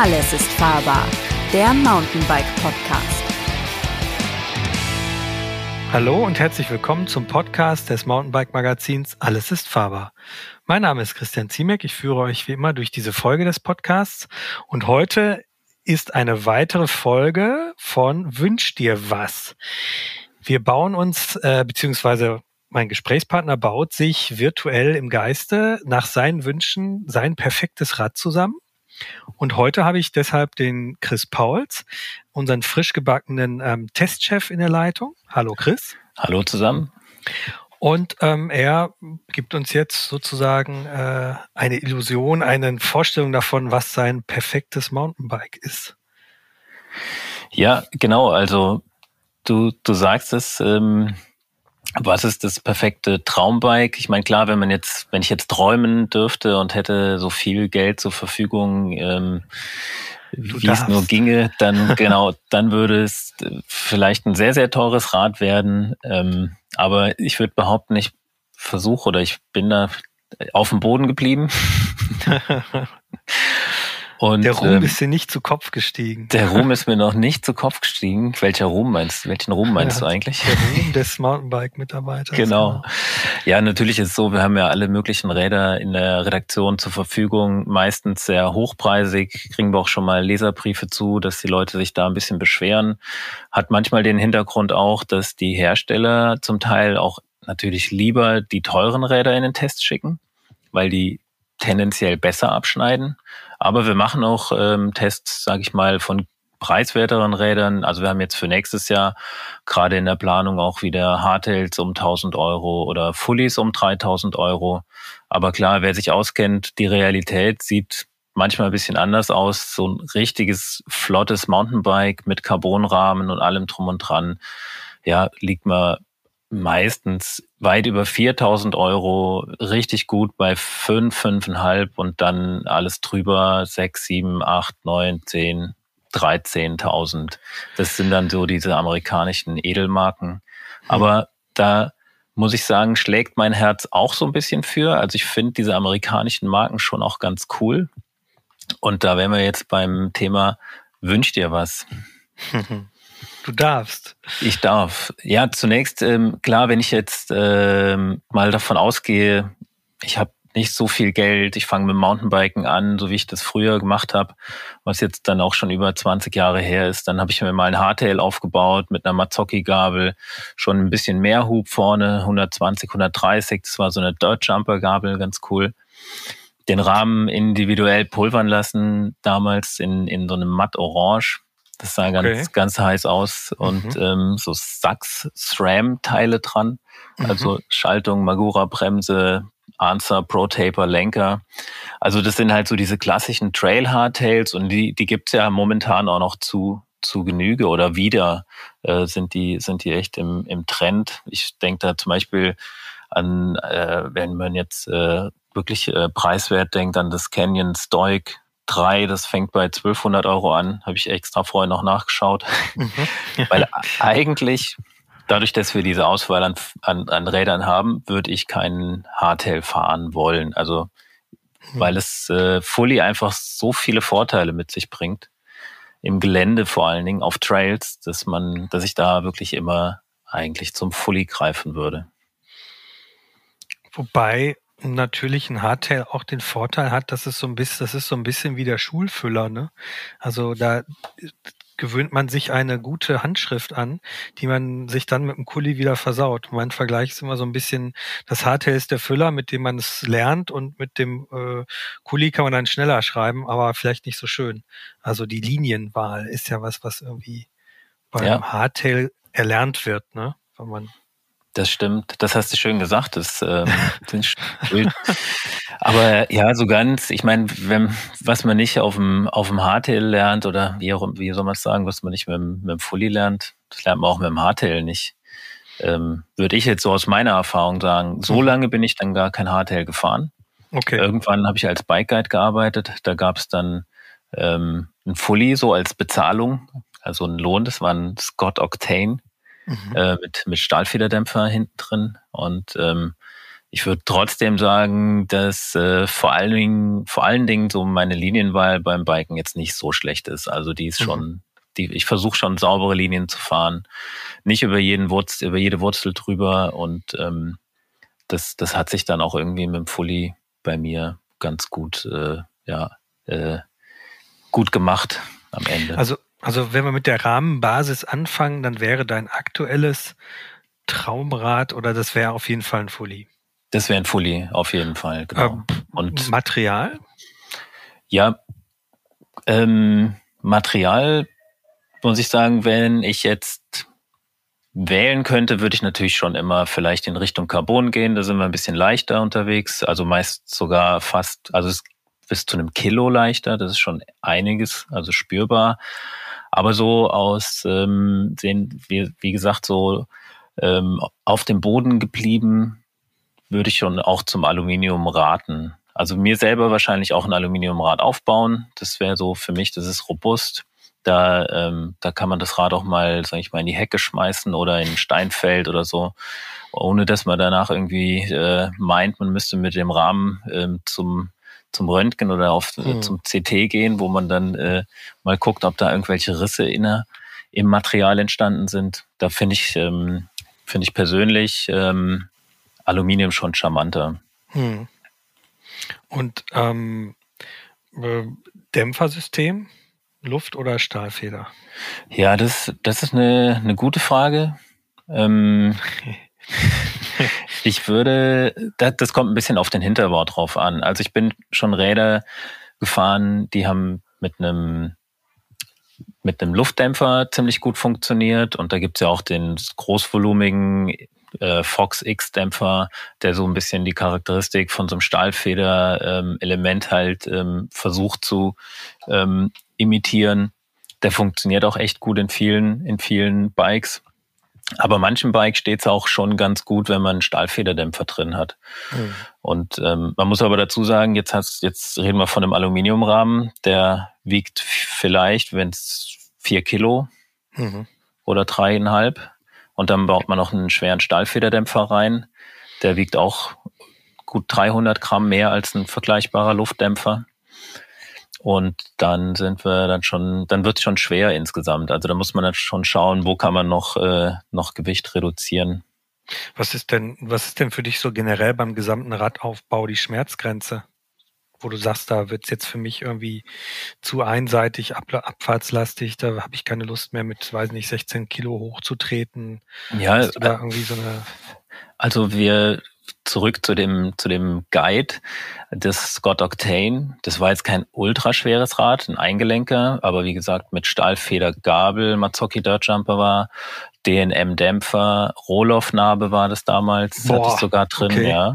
Alles ist fahrbar, der Mountainbike Podcast. Hallo und herzlich willkommen zum Podcast des Mountainbike Magazins Alles ist fahrbar. Mein Name ist Christian Ziemek. Ich führe euch wie immer durch diese Folge des Podcasts und heute ist eine weitere Folge von Wünsch dir was. Wir bauen uns, äh, beziehungsweise mein Gesprächspartner baut sich virtuell im Geiste nach seinen Wünschen sein perfektes Rad zusammen. Und heute habe ich deshalb den Chris Pauls, unseren frisch gebackenen ähm, Testchef in der Leitung. Hallo Chris. Hallo zusammen. Und ähm, er gibt uns jetzt sozusagen äh, eine Illusion, eine Vorstellung davon, was sein perfektes Mountainbike ist. Ja, genau. Also du, du sagst es, ähm, was ist das perfekte Traumbike? Ich meine, klar, wenn man jetzt, wenn ich jetzt träumen dürfte und hätte so viel Geld zur Verfügung, ähm, wie es nur ginge, dann genau, dann würde es vielleicht ein sehr, sehr teures Rad werden. Ähm, aber ich würde behaupten, ich versuche oder ich bin da auf dem Boden geblieben. Und, der Ruhm ähm, ist dir nicht zu Kopf gestiegen. Der Ruhm ist mir noch nicht zu Kopf gestiegen. Welcher Ruhm meinst du? Welchen Ruhm meinst ja, du eigentlich? Der Ruhm des Mountainbike-Mitarbeiters. Genau. Ja, natürlich ist es so, wir haben ja alle möglichen Räder in der Redaktion zur Verfügung, meistens sehr hochpreisig, kriegen wir auch schon mal Leserbriefe zu, dass die Leute sich da ein bisschen beschweren. Hat manchmal den Hintergrund auch, dass die Hersteller zum Teil auch natürlich lieber die teuren Räder in den Test schicken, weil die tendenziell besser abschneiden. Aber wir machen auch ähm, Tests, sage ich mal, von preiswerteren Rädern. Also wir haben jetzt für nächstes Jahr gerade in der Planung auch wieder Hardtails um 1000 Euro oder Fullies um 3000 Euro. Aber klar, wer sich auskennt, die Realität sieht manchmal ein bisschen anders aus. So ein richtiges, flottes Mountainbike mit Carbonrahmen und allem drum und dran. Ja, liegt man meistens weit über 4000 Euro, richtig gut bei 5, 5,5 und dann alles drüber 6, 7, 8, 9, 10, 13.000. Das sind dann so diese amerikanischen Edelmarken. Mhm. Aber da muss ich sagen, schlägt mein Herz auch so ein bisschen für. Also ich finde diese amerikanischen Marken schon auch ganz cool. Und da wären wir jetzt beim Thema Wünsch dir was. Du darfst. Ich darf. Ja, zunächst, ähm, klar, wenn ich jetzt ähm, mal davon ausgehe, ich habe nicht so viel Geld, ich fange mit Mountainbiken an, so wie ich das früher gemacht habe, was jetzt dann auch schon über 20 Jahre her ist. Dann habe ich mir mal ein Hardtail aufgebaut mit einer Mazzocchi-Gabel, schon ein bisschen mehr Hub vorne, 120, 130, das war so eine Dirt Jumper-Gabel, ganz cool. Den Rahmen individuell pulvern lassen, damals in, in so einem matt Orange das sah ganz, okay. ganz heiß aus und mhm. ähm, so Sachs-SRAM-Teile dran. Mhm. Also Schaltung, Magura, Bremse, Answer, Pro Taper, Lenker. Also das sind halt so diese klassischen Trail Hardtails und die, die gibt's ja momentan auch noch zu, zu Genüge oder wieder äh, sind die sind die echt im, im Trend. Ich denke da zum Beispiel an, äh, wenn man jetzt äh, wirklich äh, preiswert denkt, an das Canyon Stoic 3, das fängt bei 1200 Euro an, habe ich extra vorher noch nachgeschaut. Mhm. Weil eigentlich, dadurch, dass wir diese Auswahl an, an, an Rädern haben, würde ich keinen Hardtail fahren wollen. Also, mhm. weil es äh, Fully einfach so viele Vorteile mit sich bringt. Im Gelände vor allen Dingen, auf Trails, dass man, dass ich da wirklich immer eigentlich zum Fully greifen würde. Wobei natürlich ein Hardtail auch den Vorteil hat, dass es so ein bisschen, das ist so ein bisschen wie der Schulfüller, ne? Also da gewöhnt man sich eine gute Handschrift an, die man sich dann mit dem Kuli wieder versaut. Mein Vergleich ist immer so ein bisschen, das Hardtail ist der Füller, mit dem man es lernt und mit dem äh, Kuli kann man dann schneller schreiben, aber vielleicht nicht so schön. Also die Linienwahl ist ja was, was irgendwie beim ja. Hardtail erlernt wird, ne? Wenn man das stimmt, das hast du schön gesagt. Das, ähm, Aber ja, so ganz, ich meine, wenn, was man nicht auf dem, auf dem Hardtail lernt oder wie, auch, wie soll man es sagen, was man nicht mit, dem, mit dem Fully lernt, das lernt man auch mit dem Hardtail nicht. Ähm, Würde ich jetzt so aus meiner Erfahrung sagen. So mhm. lange bin ich dann gar kein Hardtail gefahren. Okay. Irgendwann habe ich als Bike Guide gearbeitet. Da gab es dann ähm, ein Fully so als Bezahlung, also ein Lohn. Das war ein Scott Octane mhm. äh, mit, mit Stahlfederdämpfer hinten drin. Und ähm, ich würde trotzdem sagen, dass äh, vor allen Dingen, vor allen Dingen so meine Linienwahl beim Biken jetzt nicht so schlecht ist. Also die ist mhm. schon, die, ich versuche schon saubere Linien zu fahren, nicht über jeden Wurz, über jede Wurzel drüber und ähm, das, das hat sich dann auch irgendwie mit dem Fully bei mir ganz gut, äh, ja, äh, gut gemacht am Ende. Also, also wenn wir mit der Rahmenbasis anfangen, dann wäre dein aktuelles Traumrad oder das wäre auf jeden Fall ein Fully. Das wäre ein Fully, auf jeden Fall. Genau. Ähm, Und Material? Ja, ähm, Material muss ich sagen, wenn ich jetzt wählen könnte, würde ich natürlich schon immer vielleicht in Richtung Carbon gehen. Da sind wir ein bisschen leichter unterwegs. Also meist sogar fast, also es bis zu einem Kilo leichter. Das ist schon einiges, also spürbar. Aber so aus, ähm, sehen wir, wie gesagt, so ähm, auf dem Boden geblieben, würde ich schon auch zum Aluminium raten. Also mir selber wahrscheinlich auch ein Aluminiumrad aufbauen. Das wäre so für mich, das ist robust. Da, ähm, da kann man das Rad auch mal, sag ich mal, in die Hecke schmeißen oder in ein Steinfeld oder so, ohne dass man danach irgendwie äh, meint, man müsste mit dem Rahmen ähm, zum zum Röntgen oder auf, mhm. zum CT gehen, wo man dann äh, mal guckt, ob da irgendwelche Risse inne, im Material entstanden sind. Da finde ich, ähm, finde ich persönlich ähm, Aluminium schon charmanter. Hm. Und ähm, äh, Dämpfersystem, Luft- oder Stahlfeder? Ja, das, das ist eine, eine gute Frage. Ähm, ich würde, das, das kommt ein bisschen auf den Hinterbau drauf an. Also ich bin schon Räder gefahren, die haben mit einem mit einem Luftdämpfer ziemlich gut funktioniert und da gibt's ja auch den großvolumigen äh, Fox X-Dämpfer, der so ein bisschen die Charakteristik von so einem Stahlfeder-Element ähm, halt ähm, versucht zu ähm, imitieren. Der funktioniert auch echt gut in vielen, in vielen Bikes. Aber manchen Bike steht es auch schon ganz gut, wenn man einen Stahlfederdämpfer drin hat. Mhm. Und ähm, man muss aber dazu sagen, jetzt, hast, jetzt reden wir von einem Aluminiumrahmen, der wiegt vielleicht, wenn es vier Kilo mhm. oder dreieinhalb. Und dann baut man noch einen schweren Stahlfederdämpfer rein. Der wiegt auch gut 300 Gramm mehr als ein vergleichbarer Luftdämpfer. Und dann sind wir dann schon, dann wird es schon schwer insgesamt. Also da muss man dann schon schauen, wo kann man noch, äh, noch Gewicht reduzieren. Was ist denn, was ist denn für dich so generell beim gesamten Radaufbau die Schmerzgrenze? wo du sagst, da wird's jetzt für mich irgendwie zu einseitig, ab, abfahrtslastig, da habe ich keine Lust mehr mit, weiß nicht, 16 Kilo hochzutreten. Ja, Hast du da äh, irgendwie so eine also wir zurück zu dem, zu dem Guide des Scott Octane. Das war jetzt kein ultraschweres Rad, ein Eingelenker, aber wie gesagt mit Stahlfedergabel, Mazzocchi Dirt Jumper war, DNM-Dämpfer, Rohloff-Narbe war das damals, Boah, hatte ich sogar drin, okay. ja.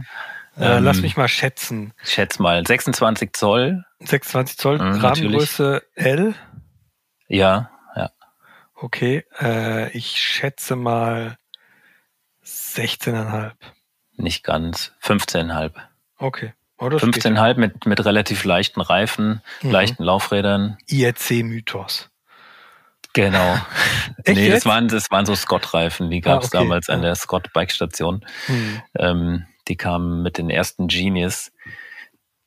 Äh, ähm, lass mich mal schätzen. Schätz mal, 26 Zoll. 26 Zoll, mhm, Rahmengröße L? Ja, ja. Okay, äh, ich schätze mal 16,5. Nicht ganz, 15,5. Okay. Oh, 15,5 mit, mit relativ leichten Reifen, mhm. leichten Laufrädern. IRC-Mythos. Genau. Echt nee, das waren, das waren so Scott-Reifen, die gab es ah, okay. damals an der Scott-Bike-Station. Mhm. Ähm, die kamen mit den ersten Genius.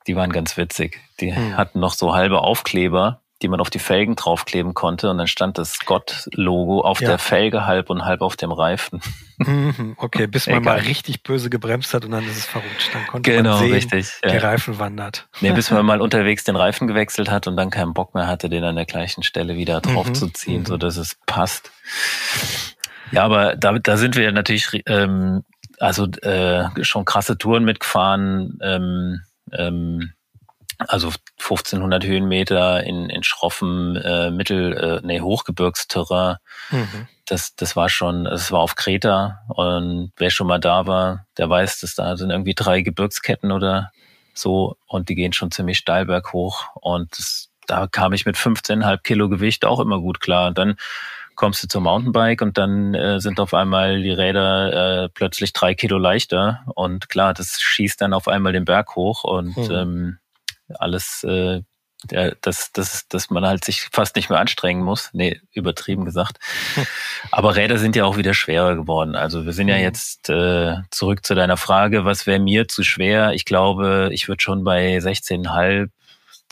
Die waren ganz witzig. Die hm. hatten noch so halbe Aufkleber, die man auf die Felgen draufkleben konnte und dann stand das Scott-Logo auf ja. der Felge halb und halb auf dem Reifen. Mhm, okay, bis man Egal. mal richtig böse gebremst hat und dann ist es verrutscht. Dann konnte genau, man sehen, richtig, ja. der Reifen wandert. Nee, bis man mal unterwegs den Reifen gewechselt hat und dann keinen Bock mehr hatte, den an der gleichen Stelle wieder draufzuziehen, mhm, so dass es passt. Ja, aber da, da sind wir natürlich ähm, also äh, schon krasse Touren mitgefahren. Ähm, ähm, also 1500 Höhenmeter in, in schroffem äh, Mittel, äh, nee, Hochgebirgsterrain. Mhm. Das, das war schon, das war auf Kreta und wer schon mal da war, der weiß, dass da sind irgendwie drei Gebirgsketten oder so und die gehen schon ziemlich steil berghoch und das, da kam ich mit 15,5 Kilo Gewicht auch immer gut klar. Und dann kommst du zum Mountainbike und dann äh, sind auf einmal die Räder äh, plötzlich drei Kilo leichter und klar, das schießt dann auf einmal den Berg hoch und hm. ähm, alles, äh, dass, dass, dass man halt sich fast nicht mehr anstrengen muss. Nee, übertrieben gesagt. Aber Räder sind ja auch wieder schwerer geworden. Also wir sind ja mhm. jetzt äh, zurück zu deiner Frage, was wäre mir zu schwer? Ich glaube, ich würde schon bei 16,5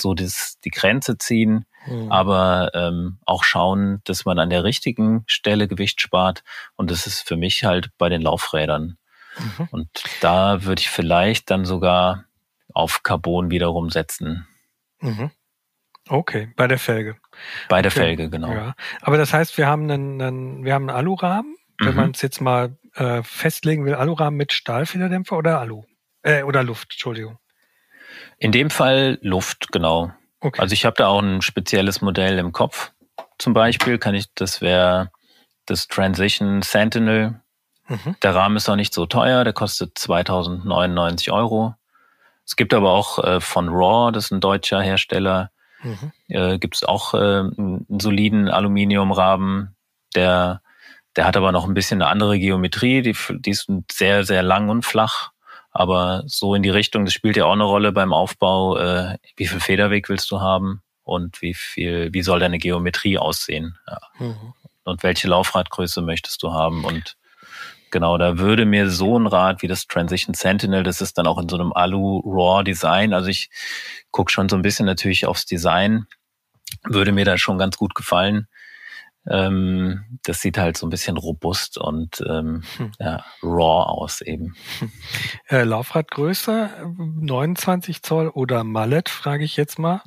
so das, die Grenze ziehen, mhm. aber ähm, auch schauen, dass man an der richtigen Stelle Gewicht spart. Und das ist für mich halt bei den Laufrädern. Mhm. Und da würde ich vielleicht dann sogar auf Carbon wiederum setzen. Mhm. Okay, bei der Felge. Bei der okay. Felge, genau. Ja. Aber das heißt, wir haben einen, einen wir haben einen Alurahmen, wenn mhm. man es jetzt mal äh, festlegen will, Alurahmen mit Stahlfederdämpfer oder Alu? Äh, oder Luft, Entschuldigung. In dem Fall Luft, genau. Okay. Also ich habe da auch ein spezielles Modell im Kopf. Zum Beispiel kann ich, das wäre das Transition Sentinel. Mhm. Der Rahmen ist auch nicht so teuer, der kostet 2099 Euro. Es gibt aber auch äh, von Raw, das ist ein deutscher Hersteller, mhm. äh, gibt es auch äh, einen soliden Aluminiumrahmen, der, der hat aber noch ein bisschen eine andere Geometrie, die, die ist sehr, sehr lang und flach. Aber so in die Richtung, das spielt ja auch eine Rolle beim Aufbau. Äh, wie viel Federweg willst du haben und wie viel, wie soll deine Geometrie aussehen? Ja. Mhm. Und welche Laufradgröße möchtest du haben? Und Genau, da würde mir so ein Rad wie das Transition Sentinel, das ist dann auch in so einem Alu-Raw-Design. Also ich gucke schon so ein bisschen natürlich aufs Design, würde mir da schon ganz gut gefallen. Ähm, das sieht halt so ein bisschen robust und ähm, hm. ja, raw aus eben. Äh, Laufradgröße 29 Zoll oder Mallet, frage ich jetzt mal.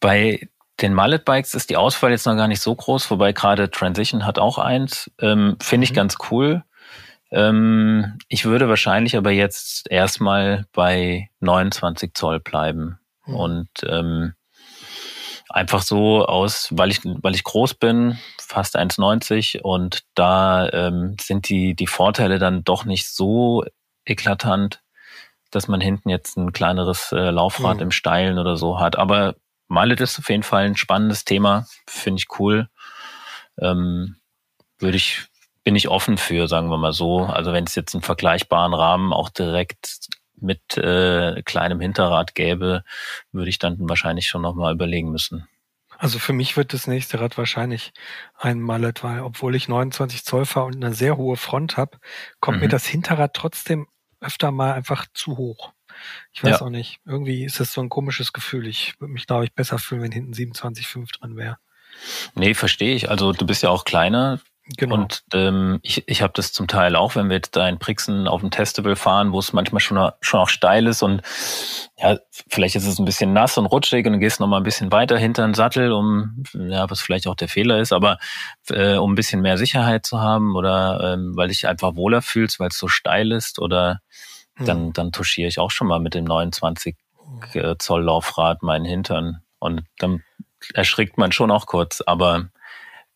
Bei den Mallet Bikes ist die Auswahl jetzt noch gar nicht so groß, wobei gerade Transition hat auch eins. Ähm, Finde ich mhm. ganz cool. Ähm, ich würde wahrscheinlich aber jetzt erstmal bei 29 Zoll bleiben. Mhm. Und ähm, einfach so aus, weil ich, weil ich groß bin, fast 1,90 und da ähm, sind die, die Vorteile dann doch nicht so eklatant, dass man hinten jetzt ein kleineres äh, Laufrad mhm. im Steilen oder so hat. Aber Mallet ist auf jeden Fall ein spannendes Thema, finde ich cool. Ähm, würde ich, bin ich offen für, sagen wir mal so. Also wenn es jetzt einen vergleichbaren Rahmen auch direkt mit äh, kleinem Hinterrad gäbe, würde ich dann wahrscheinlich schon nochmal überlegen müssen. Also für mich wird das nächste Rad wahrscheinlich ein Mallet, weil obwohl ich 29 Zoll fahre und eine sehr hohe Front habe, kommt mhm. mir das Hinterrad trotzdem öfter mal einfach zu hoch. Ich weiß ja. auch nicht. Irgendwie ist das so ein komisches Gefühl. Ich würde mich, glaube ich, besser fühlen, wenn hinten 27,5 drin wäre. Nee, verstehe ich. Also du bist ja auch kleiner. Genau. Und ähm, ich, ich habe das zum Teil auch, wenn wir jetzt da in Brixen auf dem Testable fahren, wo es manchmal schon, schon auch steil ist und ja, vielleicht ist es ein bisschen nass und rutschig und du gehst noch mal ein bisschen weiter hinter den Sattel, um, ja, was vielleicht auch der Fehler ist, aber äh, um ein bisschen mehr Sicherheit zu haben oder ähm, weil dich einfach wohler fühlst, weil es so steil ist oder dann, hm. dann touchiere ich auch schon mal mit dem 29 äh, Zoll Laufrad meinen Hintern. Und dann erschrickt man schon auch kurz, aber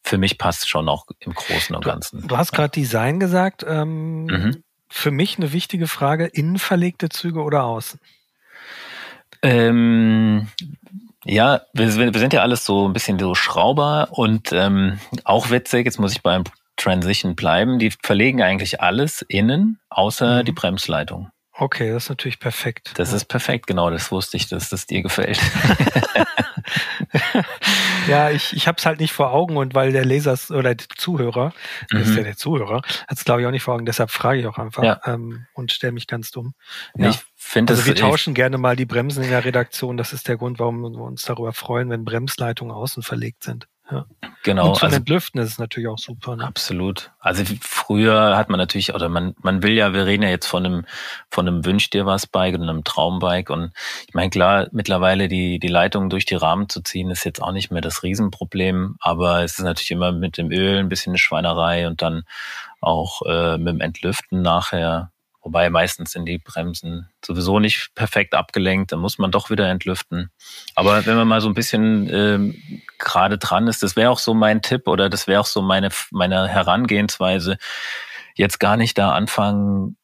für mich passt schon auch im Großen und Ganzen. Du, du hast gerade Design gesagt. Ähm, mhm. Für mich eine wichtige Frage, innen verlegte Züge oder außen? Ähm, ja, wir, wir, sind ja alles so ein bisschen so Schrauber und ähm, auch witzig, jetzt muss ich beim Transition bleiben. Die verlegen eigentlich alles innen, außer mhm. die Bremsleitung. Okay, das ist natürlich perfekt. Das ja. ist perfekt, genau. Das wusste ich, dass das dir gefällt. ja, ich, ich habe es halt nicht vor Augen und weil der Leser oder der Zuhörer, mhm. das ist ja der Zuhörer, hat es glaube ich auch nicht vor Augen. Deshalb frage ich auch einfach ja. ähm, und stelle mich ganz dumm. Ja. Ich finde, also wir tauschen gerne mal die Bremsen in der Redaktion. Das ist der Grund, warum wir uns darüber freuen, wenn Bremsleitungen außen verlegt sind. Ja. Genau. Und zum also, Entlüften ist es natürlich auch super. Ne? Absolut. Also früher hat man natürlich, oder man, man will ja, wir reden ja jetzt von einem, von einem Wünsch dir was Bike und einem Traumbike. Und ich meine, klar, mittlerweile die, die Leitung durch die Rahmen zu ziehen, ist jetzt auch nicht mehr das Riesenproblem. Aber es ist natürlich immer mit dem Öl ein bisschen eine Schweinerei und dann auch äh, mit dem Entlüften nachher Wobei meistens sind die Bremsen sowieso nicht perfekt abgelenkt, dann muss man doch wieder entlüften. Aber wenn man mal so ein bisschen ähm, gerade dran ist, das wäre auch so mein Tipp oder das wäre auch so meine, meine Herangehensweise, jetzt gar nicht da anfangen,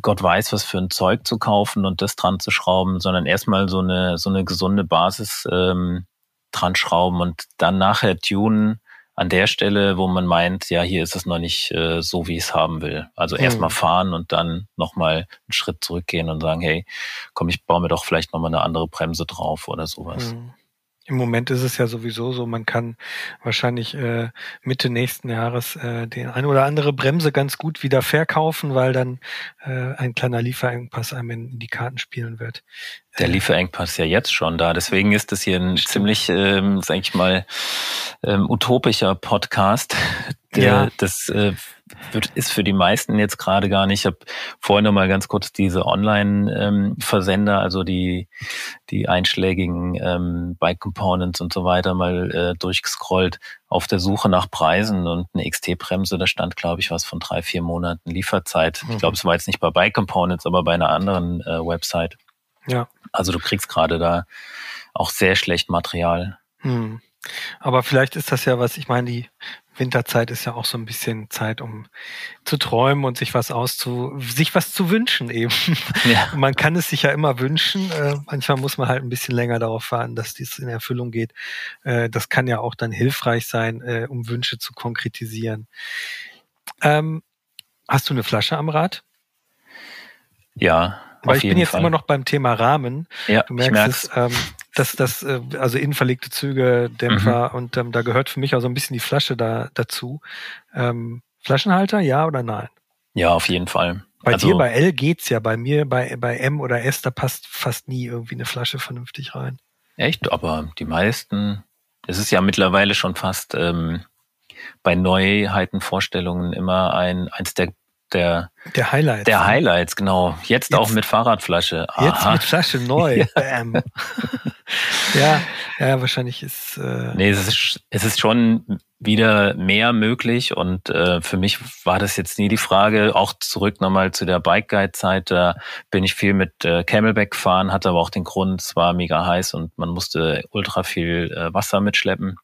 Gott weiß, was für ein Zeug zu kaufen und das dran zu schrauben, sondern erstmal so eine, so eine gesunde Basis ähm, dran schrauben und dann nachher tunen an der Stelle, wo man meint, ja, hier ist es noch nicht äh, so, wie ich es haben will. Also mhm. erstmal fahren und dann nochmal einen Schritt zurückgehen und sagen, hey, komm, ich baue mir doch vielleicht nochmal eine andere Bremse drauf oder sowas. Mhm. Im Moment ist es ja sowieso so, man kann wahrscheinlich äh, Mitte nächsten Jahres äh, den eine oder andere Bremse ganz gut wieder verkaufen, weil dann äh, ein kleiner Lieferengpass einem in die Karten spielen wird. Der Lieferengpass ist ja jetzt schon da. Deswegen ist das hier ein Stimmt. ziemlich, ähm, sag ich mal, ähm, utopischer Podcast. Der, ja. Das äh, wird, ist für die meisten jetzt gerade gar nicht. Ich habe vorhin noch mal ganz kurz diese Online-Versender, ähm, also die, die einschlägigen ähm, Bike Components und so weiter mal äh, durchgescrollt auf der Suche nach Preisen und eine XT-Bremse, da stand, glaube ich, was von drei, vier Monaten Lieferzeit. Mhm. Ich glaube, es war jetzt nicht bei Bike Components, aber bei einer anderen äh, Website. Ja. Also du kriegst gerade da auch sehr schlecht Material. Mhm. Aber vielleicht ist das ja was, ich meine, die Winterzeit ist ja auch so ein bisschen Zeit, um zu träumen und sich was auszu, sich was zu wünschen eben. Ja. Man kann es sich ja immer wünschen. Äh, manchmal muss man halt ein bisschen länger darauf warten, dass dies in Erfüllung geht. Äh, das kann ja auch dann hilfreich sein, äh, um Wünsche zu konkretisieren. Ähm, hast du eine Flasche am Rad? Ja. Weil ich bin jetzt Fall. immer noch beim Thema Rahmen. Ja, du merkst es, ähm, dass das, äh, also innenverlegte Züge, Dämpfer mhm. und ähm, da gehört für mich auch so ein bisschen die Flasche da dazu. Ähm, Flaschenhalter, ja oder nein? Ja, auf jeden Fall. Bei also, dir bei L geht's ja, bei mir bei, bei M oder S, da passt fast nie irgendwie eine Flasche vernünftig rein. Echt, aber die meisten, es ist ja mittlerweile schon fast ähm, bei Neuheitenvorstellungen immer ein eins der der, der Highlights. Der ne? Highlights, genau. Jetzt, jetzt auch mit Fahrradflasche. Aha. Jetzt mit Flasche neu. Bam. ja, ja, wahrscheinlich ist. Äh nee, es ist, es ist schon wieder mehr möglich und äh, für mich war das jetzt nie die Frage. Auch zurück nochmal zu der Bike Guide Zeit, da bin ich viel mit äh, Camelback fahren, hatte aber auch den Grund, es war mega heiß und man musste ultra viel äh, Wasser mitschleppen.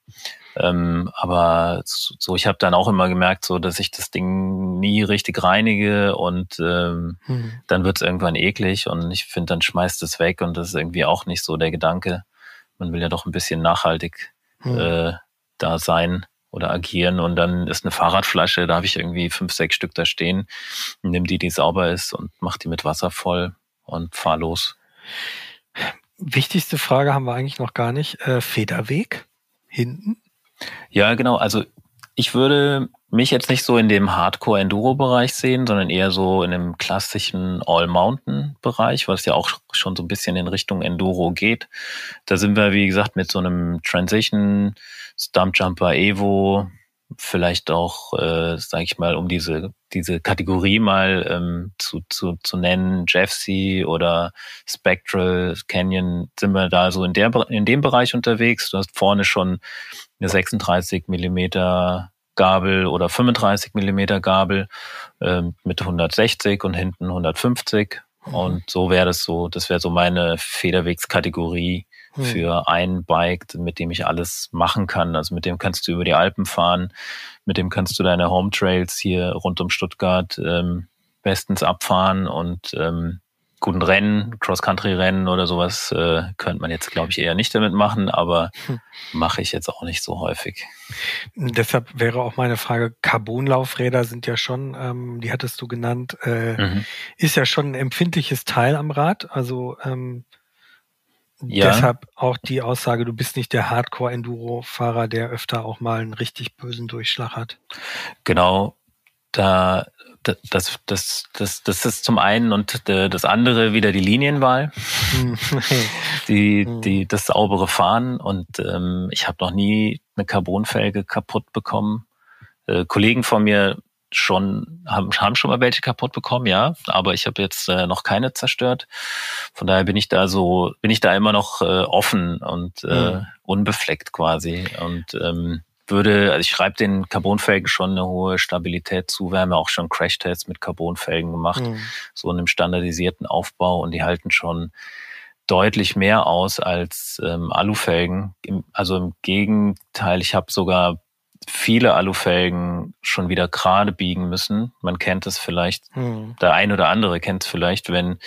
Ähm, aber so, ich habe dann auch immer gemerkt, so dass ich das Ding nie richtig reinige und ähm, mhm. dann wird es irgendwann eklig und ich finde, dann schmeißt es weg und das ist irgendwie auch nicht so der Gedanke. Man will ja doch ein bisschen nachhaltig mhm. äh, da sein oder agieren und dann ist eine Fahrradflasche, da habe ich irgendwie fünf, sechs Stück da stehen, nimm die, die sauber ist und mach die mit Wasser voll und fahr los. Wichtigste Frage haben wir eigentlich noch gar nicht. Äh, Federweg hinten? Ja, genau. Also ich würde mich jetzt nicht so in dem Hardcore-Enduro-Bereich sehen, sondern eher so in dem klassischen All-Mountain-Bereich, was ja auch schon so ein bisschen in Richtung Enduro geht. Da sind wir, wie gesagt, mit so einem Transition, Stumpjumper Evo, vielleicht auch, äh, sage ich mal, um diese diese Kategorie mal ähm, zu, zu, zu nennen, Jeffsy oder Spectral Canyon, sind wir da so in der in dem Bereich unterwegs. Du hast vorne schon eine 36 Millimeter Gabel oder 35 Millimeter Gabel ähm, mit 160 und hinten 150. Mhm. Und so wäre das so, das wäre so meine Federwegskategorie mhm. für ein Bike, mit dem ich alles machen kann. Also mit dem kannst du über die Alpen fahren, mit dem kannst du deine Home Trails hier rund um Stuttgart ähm, bestens abfahren und ähm, guten Rennen, Cross-Country-Rennen oder sowas äh, könnte man jetzt, glaube ich, eher nicht damit machen, aber hm. mache ich jetzt auch nicht so häufig. Deshalb wäre auch meine Frage, Carbonlaufräder sind ja schon, ähm, die hattest du genannt, äh, mhm. ist ja schon ein empfindliches Teil am Rad. Also ähm, ja. deshalb auch die Aussage, du bist nicht der Hardcore-Enduro-Fahrer, der öfter auch mal einen richtig bösen Durchschlag hat. Genau, da das, das, das, das ist zum einen und das andere wieder die Linienwahl, hm. die, hm. die, das saubere Fahren und ähm, ich habe noch nie eine Carbonfelge kaputt bekommen. Äh, Kollegen von mir schon haben, haben schon mal welche kaputt bekommen, ja, aber ich habe jetzt äh, noch keine zerstört. Von daher bin ich da so, bin ich da immer noch äh, offen und äh, mhm. unbefleckt quasi und ähm, würde, also ich schreibe den Carbonfelgen schon eine hohe Stabilität zu. Wir haben ja auch schon Crashtests mit Carbonfelgen gemacht, mhm. so in einem standardisierten Aufbau und die halten schon deutlich mehr aus als ähm, Alufelgen. Im, also im Gegenteil, ich habe sogar viele Alufelgen schon wieder gerade biegen müssen. Man kennt es vielleicht, mhm. der ein oder andere kennt es vielleicht, wenn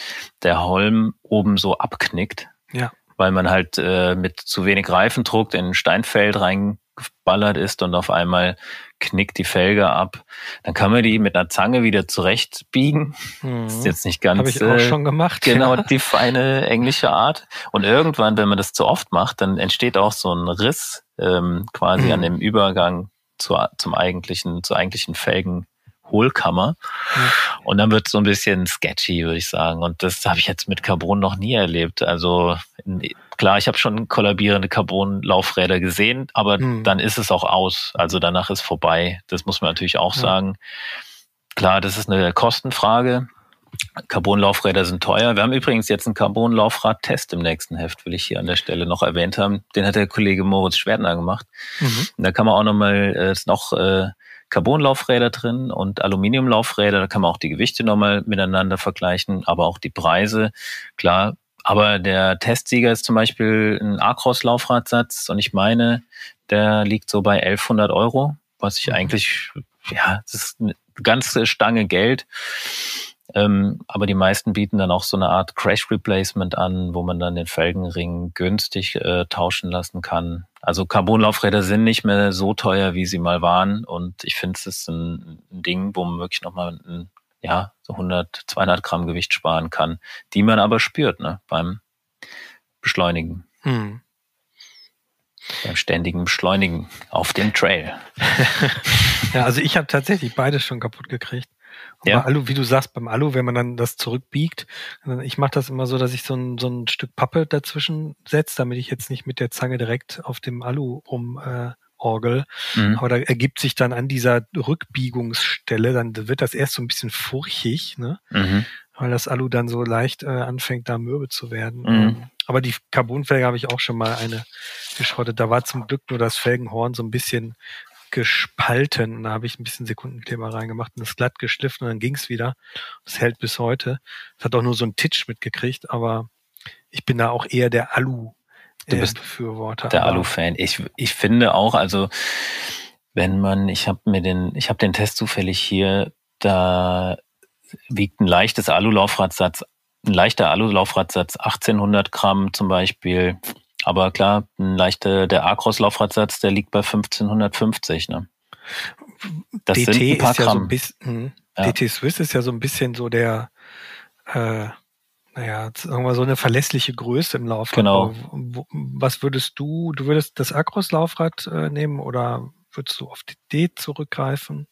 der Holm oben so abknickt. Ja. Weil man halt äh, mit zu wenig Reifendruck in ein Steinfeld rein geballert ist und auf einmal knickt die Felge ab. Dann kann man die mit einer Zange wieder zurechtbiegen. Mhm. Das ist jetzt nicht ganz. Habe ich auch äh, schon gemacht. Genau, ja. die feine englische Art. Und irgendwann, wenn man das zu oft macht, dann entsteht auch so ein Riss ähm, quasi mhm. an dem Übergang zur, zum eigentlichen, zur eigentlichen Felgen. Hohlkammer. Ja. Und dann wird es so ein bisschen sketchy, würde ich sagen. Und das habe ich jetzt mit Carbon noch nie erlebt. Also klar, ich habe schon kollabierende Carbon-Laufräder gesehen, aber mhm. dann ist es auch aus. Also danach ist vorbei. Das muss man natürlich auch ja. sagen. Klar, das ist eine Kostenfrage. Carbon-Laufräder sind teuer. Wir haben übrigens jetzt einen Carbon-Laufrad-Test im nächsten Heft, will ich hier an der Stelle noch erwähnt haben. Den hat der Kollege Moritz Schwertner gemacht. Mhm. da kann man auch nochmal äh, noch äh, Carbonlaufräder drin und Aluminiumlaufräder. Da kann man auch die Gewichte nochmal miteinander vergleichen, aber auch die Preise. Klar, aber der Testsieger ist zum Beispiel ein Acros-Laufradsatz und ich meine, der liegt so bei 1100 Euro, was ich mhm. eigentlich, ja, das ist eine ganze Stange Geld. Ähm, aber die meisten bieten dann auch so eine Art Crash Replacement an, wo man dann den Felgenring günstig äh, tauschen lassen kann. Also Carbonlaufräder sind nicht mehr so teuer, wie sie mal waren. Und ich finde, es ist ein, ein, Ding, wo man wirklich nochmal ein, ja, so 100, 200 Gramm Gewicht sparen kann, die man aber spürt ne, beim Beschleunigen. Hm. Beim ständigen Beschleunigen auf dem Trail. ja, also ich habe tatsächlich beides schon kaputt gekriegt. Ja. Bei Alu, wie du sagst, beim Alu, wenn man dann das zurückbiegt, ich mache das immer so, dass ich so ein, so ein Stück Pappe dazwischen setze, damit ich jetzt nicht mit der Zange direkt auf dem Alu um äh, Orgel. Mhm. Aber da ergibt sich dann an dieser Rückbiegungsstelle, dann wird das erst so ein bisschen furchig, ne? Mhm. weil das Alu dann so leicht äh, anfängt, da mürbe zu werden. Mhm. Ähm, aber die Carbonfelge habe ich auch schon mal eine geschrottet. Da war zum Glück nur das Felgenhorn so ein bisschen gespalten. Und da habe ich ein bisschen Sekundenkleber reingemacht und das glatt geschliffen und dann ging's wieder. Das hält bis heute. Es hat auch nur so ein Titch mitgekriegt, aber ich bin da auch eher der Alu. Du bist Befürworter. Der Alu-Fan. Ich, ich finde auch, also wenn man, ich habe mir den, ich habe den Test zufällig hier, da wiegt ein leichtes Alu-Laufradsatz, ein leichter Alu-Laufradsatz 1800 Gramm zum Beispiel aber klar, ein leichter, der Acros-Laufradsatz, der liegt bei 1550. Ne? Das DT sind ein paar ist ja Gramm. so ein bisschen, ja. DT Swiss ist ja so ein bisschen so der, äh, naja, sagen wir so eine verlässliche Größe im Laufrad. Genau. Was würdest du, du würdest das Acros-Laufrad äh, nehmen oder würdest du auf die D zurückgreifen?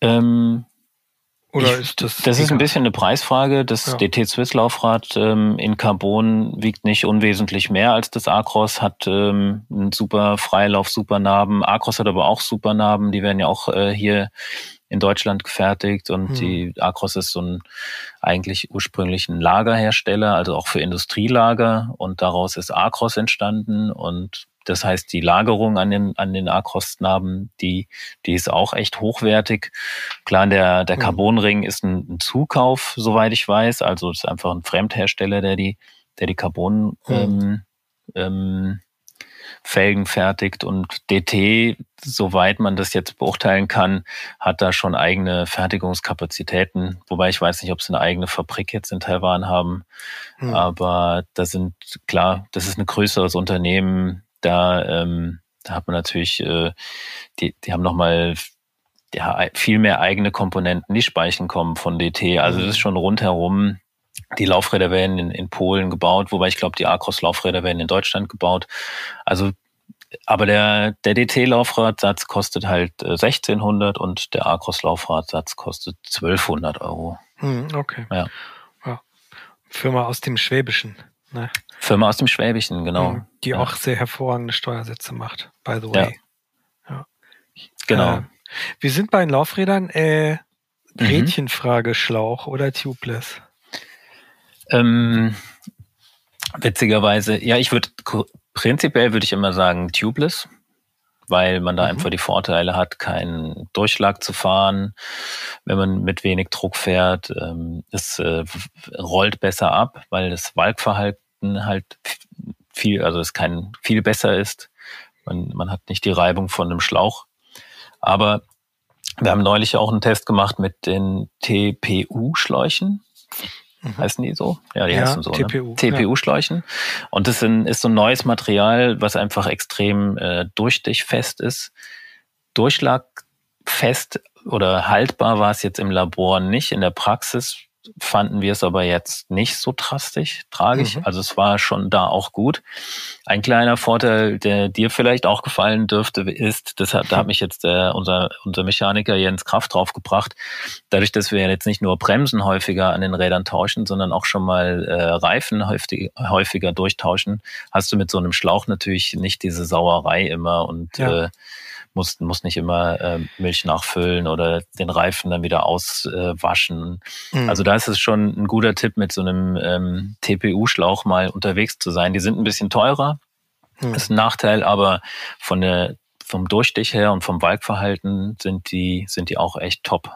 Ähm, oder ich, ist das? Das ist ein bisschen eine Preisfrage. Das ja. DT Swiss Laufrad ähm, in Carbon wiegt nicht unwesentlich mehr als das Acros, hat ähm, einen super Freilauf, super Narben. Acros hat aber auch super Narben. Die werden ja auch äh, hier in Deutschland gefertigt und hm. die Acros ist so ein eigentlich ursprünglich ein Lagerhersteller, also auch für Industrielager und daraus ist Acros entstanden und das heißt, die Lagerung an den, an den Arkostnarben, die, die ist auch echt hochwertig. Klar, der, der mhm. Carbonring ist ein, ein Zukauf, soweit ich weiß. Also es ist einfach ein Fremdhersteller, der die, der die Carbon, mhm. ähm, ähm, Felgen fertigt und DT, soweit man das jetzt beurteilen kann, hat da schon eigene Fertigungskapazitäten. Wobei ich weiß nicht, ob sie eine eigene Fabrik jetzt in Taiwan haben. Mhm. Aber das sind, klar, das ist ein größeres Unternehmen, da, ähm, da hat man natürlich, äh, die, die haben nochmal ja, viel mehr eigene Komponenten, die Speichen kommen von DT. Also das ist schon rundherum. Die Laufräder werden in, in Polen gebaut, wobei ich glaube, die Acros-Laufräder werden in Deutschland gebaut. Also, aber der, der DT-Laufradsatz kostet halt 1600 äh, und der Acros-Laufradsatz kostet 1200 Euro. Hm, okay. Ja. ja. Firma aus dem Schwäbischen. Ne? Firma aus dem Schwäbischen, genau. Mhm, die ja. auch sehr hervorragende Steuersätze macht, by the way. Ja. Genau. Äh, wir sind bei den Laufrädern. Äh, Rädchenfrage, mhm. Schlauch oder Tubeless? Ähm, witzigerweise, ja, ich würde prinzipiell würde ich immer sagen Tubeless, weil man da mhm. einfach die Vorteile hat, keinen Durchschlag zu fahren, wenn man mit wenig Druck fährt. Ähm, es äh, rollt besser ab, weil das Walkverhalten halt viel, also es kein viel besser ist. Man, man hat nicht die Reibung von einem Schlauch. Aber wir haben neulich auch einen Test gemacht mit den TPU-Schläuchen. Mhm. heißen die so? Ja, die ja, heißen so. TPU. Ne? TPU-Schläuchen. Ja. Und das ist so ein neues Material, was einfach extrem äh, durchstichfest ist. Durchschlagfest oder haltbar war es jetzt im Labor nicht. In der Praxis fanden wir es aber jetzt nicht so drastisch, tragisch. Mhm. Also es war schon da auch gut. Ein kleiner Vorteil, der dir vielleicht auch gefallen dürfte, ist, das hat, da hat mich jetzt äh, unser, unser Mechaniker Jens Kraft drauf gebracht, dadurch, dass wir jetzt nicht nur Bremsen häufiger an den Rädern tauschen, sondern auch schon mal äh, Reifen häufig, häufiger durchtauschen, hast du mit so einem Schlauch natürlich nicht diese Sauerei immer und ja. äh, muss, muss nicht immer äh, Milch nachfüllen oder den Reifen dann wieder auswaschen. Äh, mhm. Also da ist es schon ein guter Tipp, mit so einem ähm, TPU-Schlauch mal unterwegs zu sein. Die sind ein bisschen teurer, mhm. ist ein Nachteil, aber von der, vom Durchstich her und vom Walkverhalten sind die, sind die auch echt top.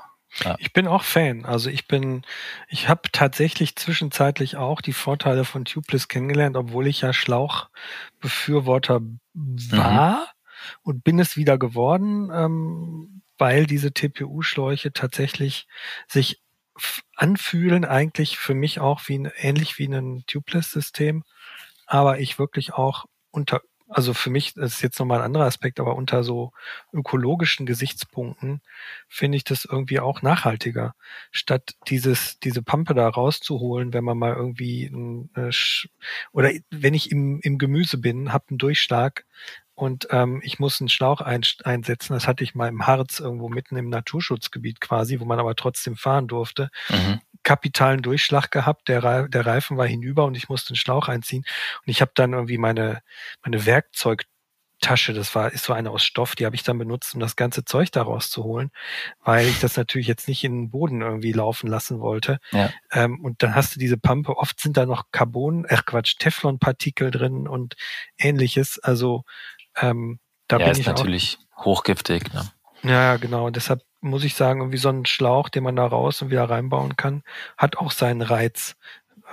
Ja. Ich bin auch Fan. Also ich bin, ich habe tatsächlich zwischenzeitlich auch die Vorteile von Tubeless kennengelernt, obwohl ich ja Schlauchbefürworter war. Mhm und bin es wieder geworden, ähm, weil diese TPU-Schläuche tatsächlich sich anfühlen, eigentlich für mich auch wie ein, ähnlich wie ein Tubeless-System, aber ich wirklich auch unter, also für mich, das ist jetzt nochmal ein anderer Aspekt, aber unter so ökologischen Gesichtspunkten finde ich das irgendwie auch nachhaltiger, statt dieses, diese Pampe da rauszuholen, wenn man mal irgendwie ein, äh, oder wenn ich im, im Gemüse bin, habe einen Durchschlag, und ähm, ich muss einen Schlauch ein, einsetzen. Das hatte ich mal im Harz irgendwo mitten im Naturschutzgebiet quasi, wo man aber trotzdem fahren durfte. Mhm. Kapitalen Durchschlag gehabt, der, der Reifen war hinüber und ich musste einen Schlauch einziehen. Und ich habe dann irgendwie meine, meine Werkzeugtasche, das war, ist so eine aus Stoff, die habe ich dann benutzt, um das ganze Zeug da rauszuholen, weil ich das natürlich jetzt nicht in den Boden irgendwie laufen lassen wollte. Ja. Ähm, und dann hast du diese Pampe, oft sind da noch Carbon, ach Quatsch, Teflonpartikel drin und ähnliches. Also ähm, da ja, bin ist ich natürlich auch, hochgiftig. Ne? Ja, genau. Deshalb muss ich sagen, irgendwie so ein Schlauch, den man da raus und wieder reinbauen kann, hat auch seinen Reiz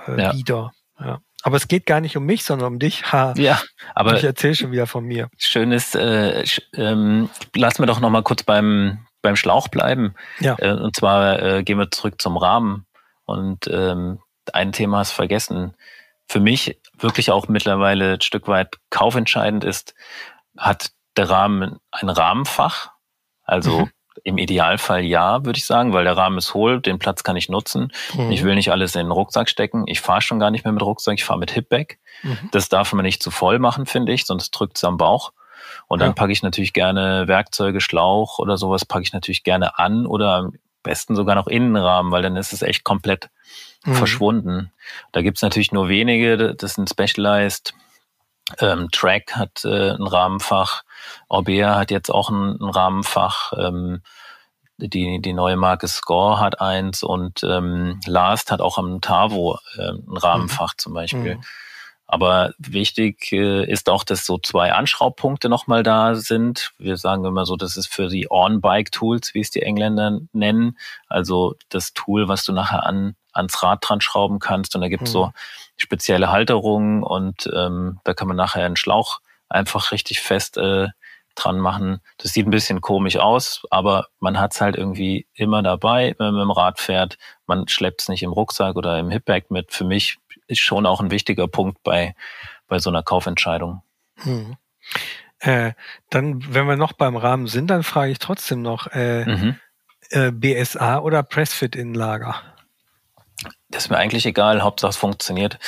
äh, ja. wieder. Ja. Aber es geht gar nicht um mich, sondern um dich. Ha. Ja, aber ich erzähle schon wieder von mir. Schön ist, äh, ähm, lass mir doch noch mal kurz beim beim Schlauch bleiben. Ja. Äh, und zwar äh, gehen wir zurück zum Rahmen. Und ähm, ein Thema ist vergessen. Für mich wirklich auch mittlerweile ein Stück weit kaufentscheidend ist, hat der Rahmen ein Rahmenfach? Also mhm. im Idealfall ja, würde ich sagen, weil der Rahmen ist hohl, den Platz kann ich nutzen. Mhm. Ich will nicht alles in den Rucksack stecken. Ich fahre schon gar nicht mehr mit Rucksack, ich fahre mit Hipback. Mhm. Das darf man nicht zu voll machen, finde ich, sonst drückt es am Bauch. Und dann ja. packe ich natürlich gerne Werkzeuge, Schlauch oder sowas, packe ich natürlich gerne an oder am besten sogar noch Innenrahmen, weil dann ist es echt komplett mhm. verschwunden. Da gibt's natürlich nur wenige, das sind Specialized ähm, Track hat äh, ein Rahmenfach, Orbea hat jetzt auch ein, ein Rahmenfach, ähm, die, die neue Marke Score hat eins und ähm, Last hat auch am Tavo äh, ein Rahmenfach mhm. zum Beispiel. Mhm. Aber wichtig äh, ist auch, dass so zwei Anschraubpunkte nochmal da sind. Wir sagen immer so, das ist für die On-Bike-Tools, wie es die Engländer nennen. Also das Tool, was du nachher an, ans Rad dran schrauben kannst. Und da gibt's mhm. so spezielle Halterungen und ähm, da kann man nachher einen Schlauch einfach richtig fest äh, dran machen. Das sieht ein bisschen komisch aus, aber man hat's halt irgendwie immer dabei, wenn man mit dem Rad fährt. Man schleppt's nicht im Rucksack oder im Hipbag mit. Für mich ist schon auch ein wichtiger Punkt bei, bei so einer Kaufentscheidung. Hm. Äh, dann, wenn wir noch beim Rahmen sind, dann frage ich trotzdem noch, äh, mhm. äh, BSA oder Pressfit in Lager? Das ist mir eigentlich egal, Hauptsache es funktioniert.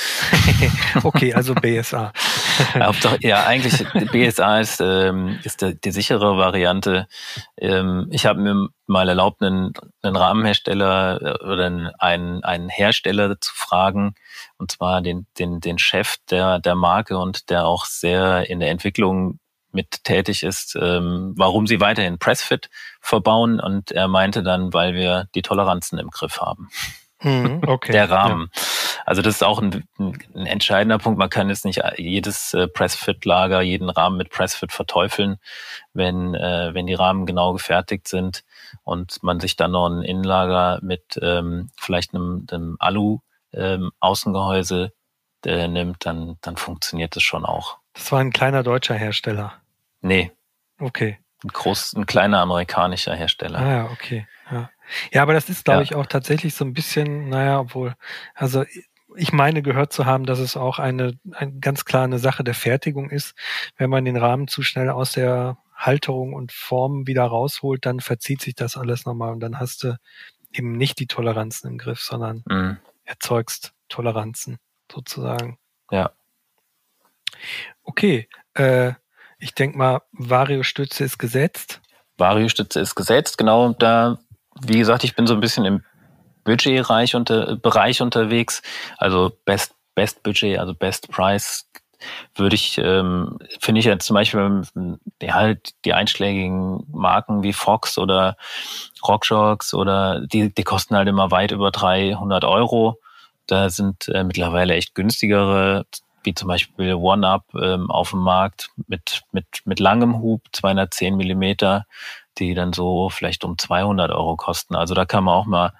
okay, also BSA. Hauptsache, ja, eigentlich BSA ist, ähm, ist der, die sichere Variante. Ähm, ich habe mir mal erlaubt, einen, einen Rahmenhersteller äh, oder einen, einen Hersteller zu fragen, und zwar den, den, den Chef der, der Marke und der auch sehr in der Entwicklung mit tätig ist, ähm, warum sie weiterhin Pressfit verbauen. Und er meinte dann, weil wir die Toleranzen im Griff haben. Mhm, okay. Der Rahmen. Ja. Also das ist auch ein, ein, entscheidender Punkt. Man kann jetzt nicht jedes äh, Pressfit-Lager, jeden Rahmen mit Pressfit verteufeln, wenn, äh, wenn die Rahmen genau gefertigt sind und man sich dann noch ein Innenlager mit ähm, vielleicht einem, einem Alu-Außengehäuse ähm, äh, nimmt, dann, dann funktioniert das schon auch. Das war ein kleiner deutscher Hersteller. Nee. Okay. Ein groß, ein kleiner amerikanischer Hersteller. Ah ja, okay. Ja. Ja, aber das ist, glaube Ja. ich, auch tatsächlich so ein bisschen, naja, obwohl, also ich meine gehört zu haben, dass es auch eine, ein, ganz klar eine Sache der Fertigung ist. Wenn man den Rahmen zu schnell aus der Halterung und Form wieder rausholt, dann verzieht sich das alles nochmal und dann hast du eben nicht die Toleranzen im Griff, sondern Mhm. erzeugst Toleranzen sozusagen. Ja. Okay, äh, ich denk mal, Vario-Stütze ist gesetzt. Variostütze ist gesetzt, genau. Da, wie gesagt, ich bin so ein bisschen im Budgetbereich unter, Bereich unterwegs. Also Best, Best Budget, also Best Price würde ich, ähm, finde ich jetzt zum Beispiel ja, halt die einschlägigen Marken wie Fox oder RockShox oder die, die kosten halt immer weit über 300 Euro. Da sind äh, mittlerweile echt günstigere, wie zum Beispiel One-Up ähm, auf dem Markt mit, mit, mit langem Hub, 210 Millimeter, die dann so vielleicht um 200 Euro kosten. Also da kann man auch mal,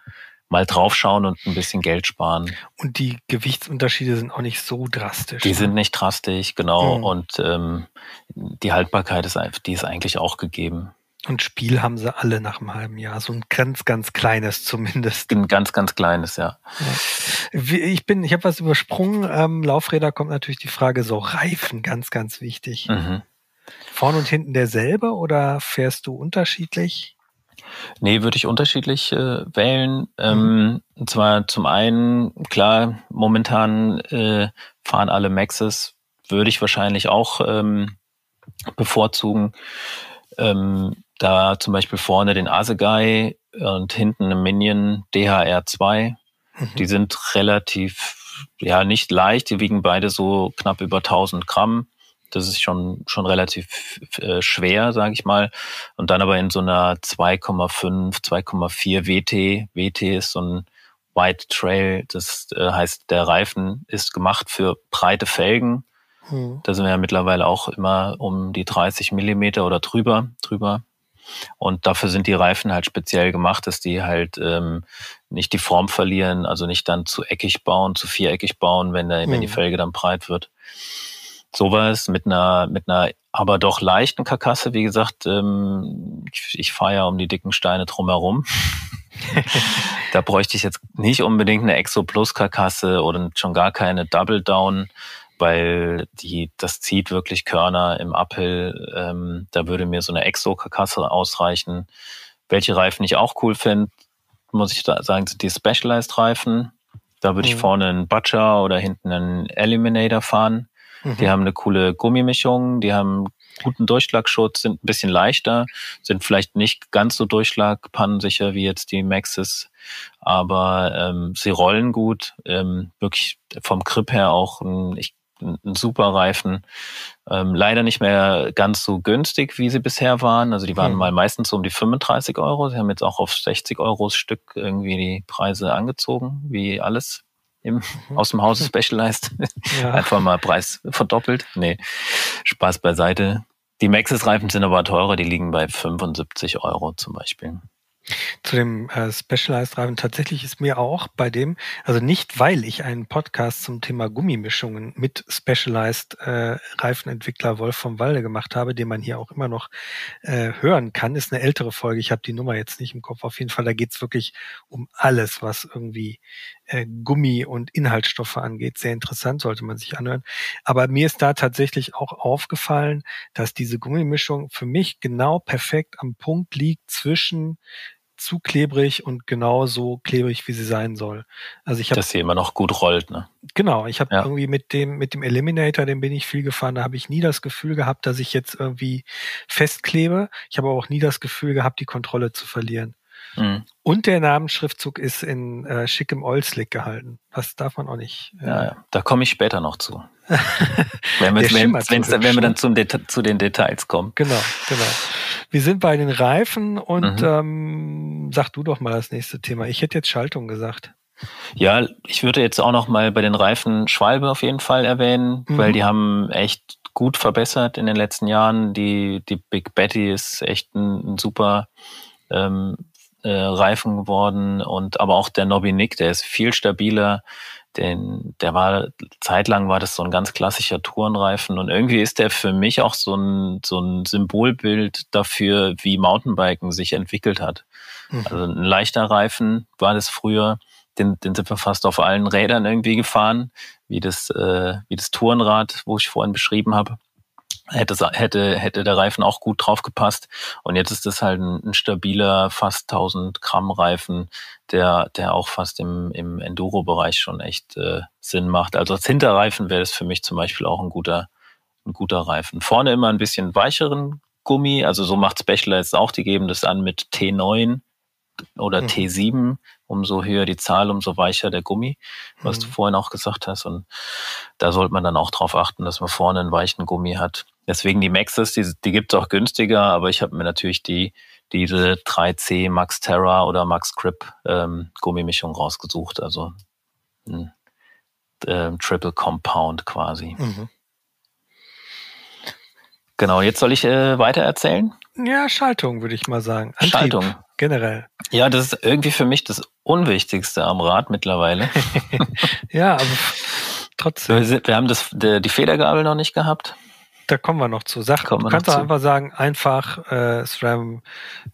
mal draufschauen und ein bisschen Geld sparen. Und die Gewichtsunterschiede sind auch nicht so drastisch. Die ne? sind nicht drastisch, genau. Mhm. Und ähm, die Haltbarkeit ist, einfach- die ist eigentlich auch gegeben. Und Spiel haben sie alle nach einem halben Jahr. So ein ganz, ganz kleines zumindest. Ein ganz, ganz kleines, ja. Wie- Ich bin, ich habe was übersprungen. Ähm, Laufräder kommt natürlich die Frage so Reifen, ganz, ganz wichtig. Mhm. Vorn und hinten derselbe oder fährst du unterschiedlich? Nee, würde ich unterschiedlich äh, wählen. Ähm, und zwar zum einen, klar, momentan äh, fahren alle Maxes, würde ich wahrscheinlich auch ähm, bevorzugen. Ähm, da zum Beispiel vorne den Asegai und hinten eine Minion DHR2. Mhm. Die sind relativ, ja, nicht leicht. Die wiegen beide so knapp über 1000 Gramm. Das ist schon, schon relativ äh, schwer, sage ich mal. Und dann aber in so einer 2,5, 2,4 WT. WT ist so ein White Trail. Das äh, heißt, der Reifen ist gemacht für breite Felgen. Hm. Da sind wir ja mittlerweile auch immer um die 30 Millimeter oder drüber, drüber. Und dafür sind die Reifen halt speziell gemacht, dass die halt ähm, nicht die Form verlieren, also nicht dann zu eckig bauen, zu viereckig bauen, wenn, der, wenn die Mhm. Felge dann breit wird. Sowas mit einer, mit einer aber doch leichten Karkasse, wie gesagt, ähm, ich, ich fahre ja um die dicken Steine drumherum. da bräuchte ich jetzt nicht unbedingt eine Exo Plus Karkasse oder schon gar keine Double Down, weil die, das zieht wirklich Körner im Uphill. Ähm, da würde mir so eine Exo Karkasse ausreichen. Welche Reifen ich auch cool finde, muss ich sagen, sind die Specialized Reifen. Da würde ich Mhm. vorne einen Butcher oder hinten einen Eliminator fahren. Mhm. Die haben eine coole Gummimischung, die haben guten Durchschlagschutz, sind ein bisschen leichter, sind vielleicht nicht ganz so durchschlagpannensicher wie jetzt die Maxis, aber ähm, sie rollen gut, ähm, wirklich vom Grip her auch ein, ich, ein, super Reifen. Ähm, leider nicht mehr ganz so günstig, wie sie bisher waren. Also die waren Hm. mal meistens so um die 35 Euro. Sie haben jetzt auch auf 60 Euro Stück irgendwie die Preise angezogen, wie alles im, Mhm. aus dem Hause Specialized. Ja. Einfach mal Preis verdoppelt. Nee, Spaß beiseite. Die Maxis-Reifen sind aber teurer, die liegen bei 75 Euro zum Beispiel. Zu dem äh, Specialized Reifen. Tatsächlich ist mir auch bei dem, also nicht weil ich einen Podcast zum Thema Gummimischungen mit Specialized äh, Reifenentwickler Wolf vom Walde gemacht habe, den man hier auch immer noch äh, hören kann, ist eine ältere Folge. Ich habe die Nummer jetzt nicht im Kopf. Auf jeden Fall, da geht's wirklich um alles, was irgendwie äh, Gummi und Inhaltsstoffe angeht. Sehr interessant, sollte man sich anhören. Aber mir ist da tatsächlich auch aufgefallen, dass diese Gummimischung für mich genau perfekt am Punkt liegt zwischen zu klebrig und genau so klebrig, wie sie sein soll. Also ich habe Dass sie immer noch gut rollt. Ne? genau, ich habe Ja. irgendwie mit dem mit dem Eliminator, den bin ich viel gefahren, da habe ich nie das Gefühl gehabt, dass ich jetzt irgendwie festklebe. Ich habe aber auch nie das Gefühl gehabt, die Kontrolle zu verlieren. Mhm. Und der Namensschriftzug ist in äh, schickem Oilslick gehalten. Das darf man auch nicht. äh, Ja, ja. Da komme ich später noch zu. wenn, wir, wenn, wenn hübsch, wir dann zum Deta zu den Details kommen. Genau, genau. Wir sind bei den Reifen und Mhm. ähm, sag du doch mal das nächste Thema. Ich hätte jetzt Schaltung gesagt. Ja, ich würde jetzt auch noch mal bei den Reifen Schwalbe auf jeden Fall erwähnen, Mhm. weil die haben echt gut verbessert in den letzten Jahren. Die, die Big Betty ist echt ein, ein super ähm, äh, Reifen geworden und aber auch der Nobby Nick, der ist viel stabiler. den, der war, zeitlang war das so ein ganz klassischer Tourenreifen und irgendwie ist der für mich auch so ein, so ein Symbolbild dafür, wie Mountainbiken sich entwickelt hat. Mhm. Also ein leichter Reifen war das früher, den, den sind wir fast auf allen Rädern irgendwie gefahren, wie das, äh, wie das Tourenrad, wo ich vorhin beschrieben habe hätte, hätte, hätte der Reifen auch gut drauf gepasst. Und jetzt ist das halt ein, ein stabiler, fast 1000 Gramm Reifen, der, der auch fast im, im Enduro-Bereich schon echt äh, Sinn macht. Also als Hinterreifen wäre das für mich zum Beispiel auch ein guter, ein guter Reifen. Vorne immer ein bisschen weicheren Gummi, also so macht Special jetzt auch, die geben das an mit T9 oder mhm. T7, umso höher die Zahl, umso weicher der Gummi, was mhm. du vorhin auch gesagt hast. Und da sollte man dann auch drauf achten, dass man vorne einen weichen Gummi hat. Deswegen die Maxes, die, die gibt es auch günstiger, aber ich habe mir natürlich die diese 3C Max Terra oder Max Grip ähm, Gummimischung rausgesucht. Also ein äh, Triple Compound quasi. Mhm. Genau, jetzt soll ich äh, weiter erzählen? Ja, Schaltung würde ich mal sagen. Antrieb, Schaltung. Generell. Ja, das ist irgendwie für mich das Unwichtigste am Rad mittlerweile. ja, aber trotzdem. Wir, wir haben das, die Federgabel noch nicht gehabt da kommen wir noch zu. Sag, kommen du kannst doch einfach sagen, einfach äh, SRAM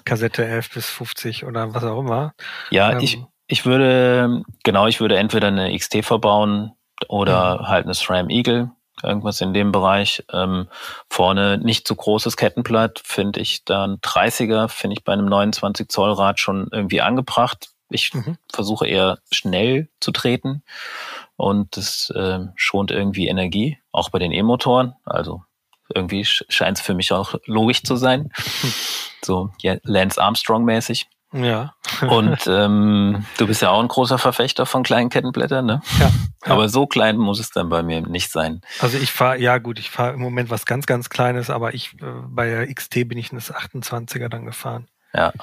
Kassette 11 bis 50 oder was auch immer. Ja, ähm, ich, ich würde, genau, ich würde entweder eine XT verbauen oder mhm. halt eine SRAM Eagle, irgendwas in dem Bereich. Ähm, vorne nicht zu großes Kettenblatt, finde ich dann 30er, finde ich bei einem 29 Zoll Rad schon irgendwie angebracht. Ich mhm. versuche eher schnell zu treten und das äh, schont irgendwie Energie, auch bei den E-Motoren. Also irgendwie scheint es für mich auch logisch zu sein. So ja, Lance Armstrong-mäßig. Ja. Und ähm, du bist ja auch ein großer Verfechter von kleinen Kettenblättern, ne? Ja. ja. Aber so klein muss es dann bei mir nicht sein. Also ich fahre, ja gut, ich fahre im Moment was ganz, ganz Kleines, aber ich äh, bei der XT bin ich in das 28er dann gefahren. Ja.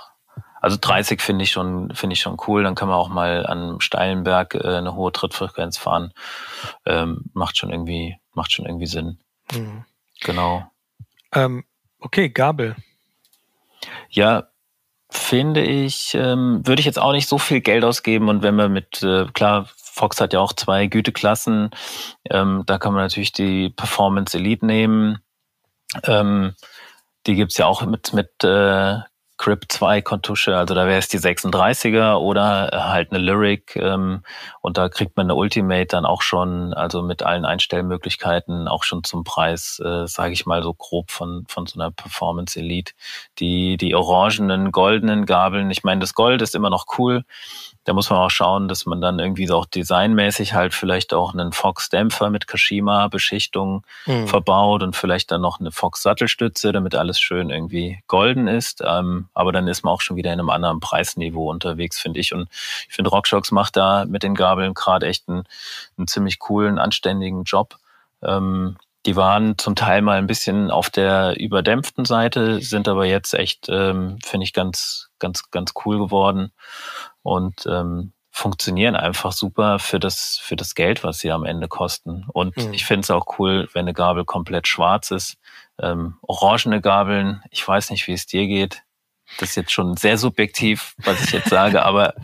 Also 30 finde ich schon, finde ich schon cool. Dann kann man auch mal an steilen Berg äh, eine hohe Trittfrequenz fahren. Ähm, macht schon irgendwie, macht schon irgendwie Sinn. Mhm. Genau. Ähm, okay, Gabel. Ja, finde ich, ähm, würde ich jetzt auch nicht so viel Geld ausgeben. Und wenn man mit, äh, klar, Fox hat ja auch zwei Güteklassen, ähm, da kann man natürlich die Performance Elite nehmen. Ähm, die gibt's ja auch mit, mit äh, Grip 2 Kontusche, also da wäre es die 36er oder halt eine Lyric ähm, und da kriegt man eine Ultimate dann auch schon, also mit allen Einstellmöglichkeiten auch schon zum Preis, äh, sage ich mal so grob von von so einer Performance Elite. Die die orangenen, goldenen Gabeln, ich meine, das Gold ist immer noch cool, da muss man auch schauen, dass man dann irgendwie so auch designmäßig halt vielleicht auch einen Fox-Dämpfer mit Kashima-Beschichtung mhm. verbaut und vielleicht dann noch eine Fox-Sattelstütze, damit alles schön irgendwie golden ist. Ähm, aber dann ist man auch schon wieder in einem anderen Preisniveau unterwegs, finde ich. Und ich finde, RockShox macht da mit den Gabeln gerade echt einen, einen ziemlich coolen, anständigen Job. Ähm, die waren zum Teil mal ein bisschen auf der überdämpften Seite, sind aber jetzt echt, ähm, finde ich, ganz, ganz, ganz cool geworden und ähm, funktionieren einfach super für das, für das Geld, was sie am Ende kosten. Und mhm. ich finde es auch cool, wenn eine Gabel komplett schwarz ist. Ähm, orangene Gabeln, ich weiß nicht, wie es dir geht. Das ist jetzt schon sehr subjektiv, was ich jetzt sage, aber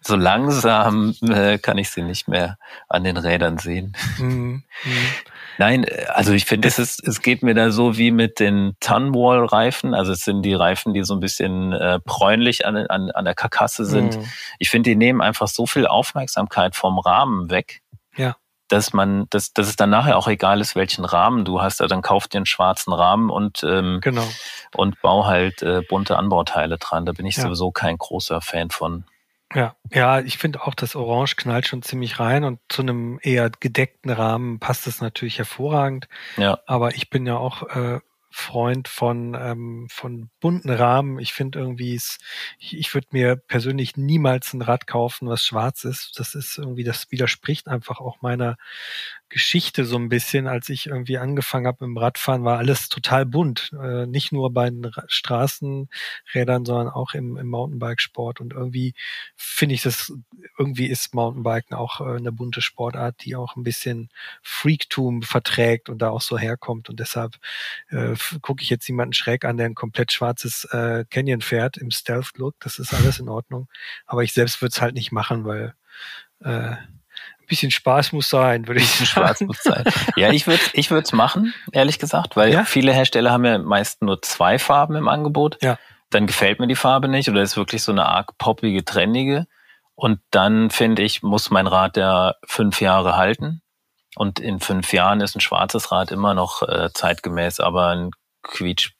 so langsam äh, kann ich sie nicht mehr an den Rädern sehen. Mhm. Mhm. Nein, also ich finde, es ist, es geht mir da so wie mit den Tunwall-Reifen. Also es sind die Reifen, die so ein bisschen äh, bräunlich an, an, an der Karkasse sind. Mhm. Ich finde, die nehmen einfach so viel Aufmerksamkeit vom Rahmen weg. Ja. Dass man, dass, dass es dann nachher auch egal ist, welchen Rahmen du hast. Also dann kauf dir einen schwarzen Rahmen und, ähm, genau. und bau halt äh, bunte Anbauteile dran. Da bin ich ja. sowieso kein großer Fan von. Ja, ja, ich finde auch, das Orange knallt schon ziemlich rein und zu einem eher gedeckten Rahmen passt es natürlich hervorragend. Ja. Aber ich bin ja auch äh, Freund von, ähm, von bunten Rahmen. Ich finde irgendwie, es, ich, ich würde mir persönlich niemals ein Rad kaufen, was schwarz ist. Das ist irgendwie, das widerspricht einfach auch meiner Geschichte so ein bisschen. Als ich irgendwie angefangen habe im Radfahren, war alles total bunt. Äh, nicht nur bei den Straßenrädern, sondern auch im, im Mountainbikesport. Und irgendwie finde ich das, irgendwie ist Mountainbiken auch äh, eine bunte Sportart, die auch ein bisschen Freaktum verträgt und da auch so herkommt. Und deshalb äh, gucke ich jetzt jemanden schräg an, der ein komplett schwarzes äh, Canyon fährt im Stealth-Look. Das ist alles in Ordnung. Aber ich selbst würde es halt nicht machen, weil äh, bisschen Spaß muss sein, würde ich sagen. Spaß muss sein. Ja, ich würde ich würde es machen, ehrlich gesagt, weil ja? viele Hersteller haben ja meist nur zwei Farben im Angebot. Ja. Dann gefällt mir die Farbe nicht oder ist wirklich so eine arg poppige, trendige. Und dann finde ich, muss mein Rad ja fünf Jahre halten. Und in fünf Jahren ist ein schwarzes Rad immer noch äh, zeitgemäß, aber ein quietsch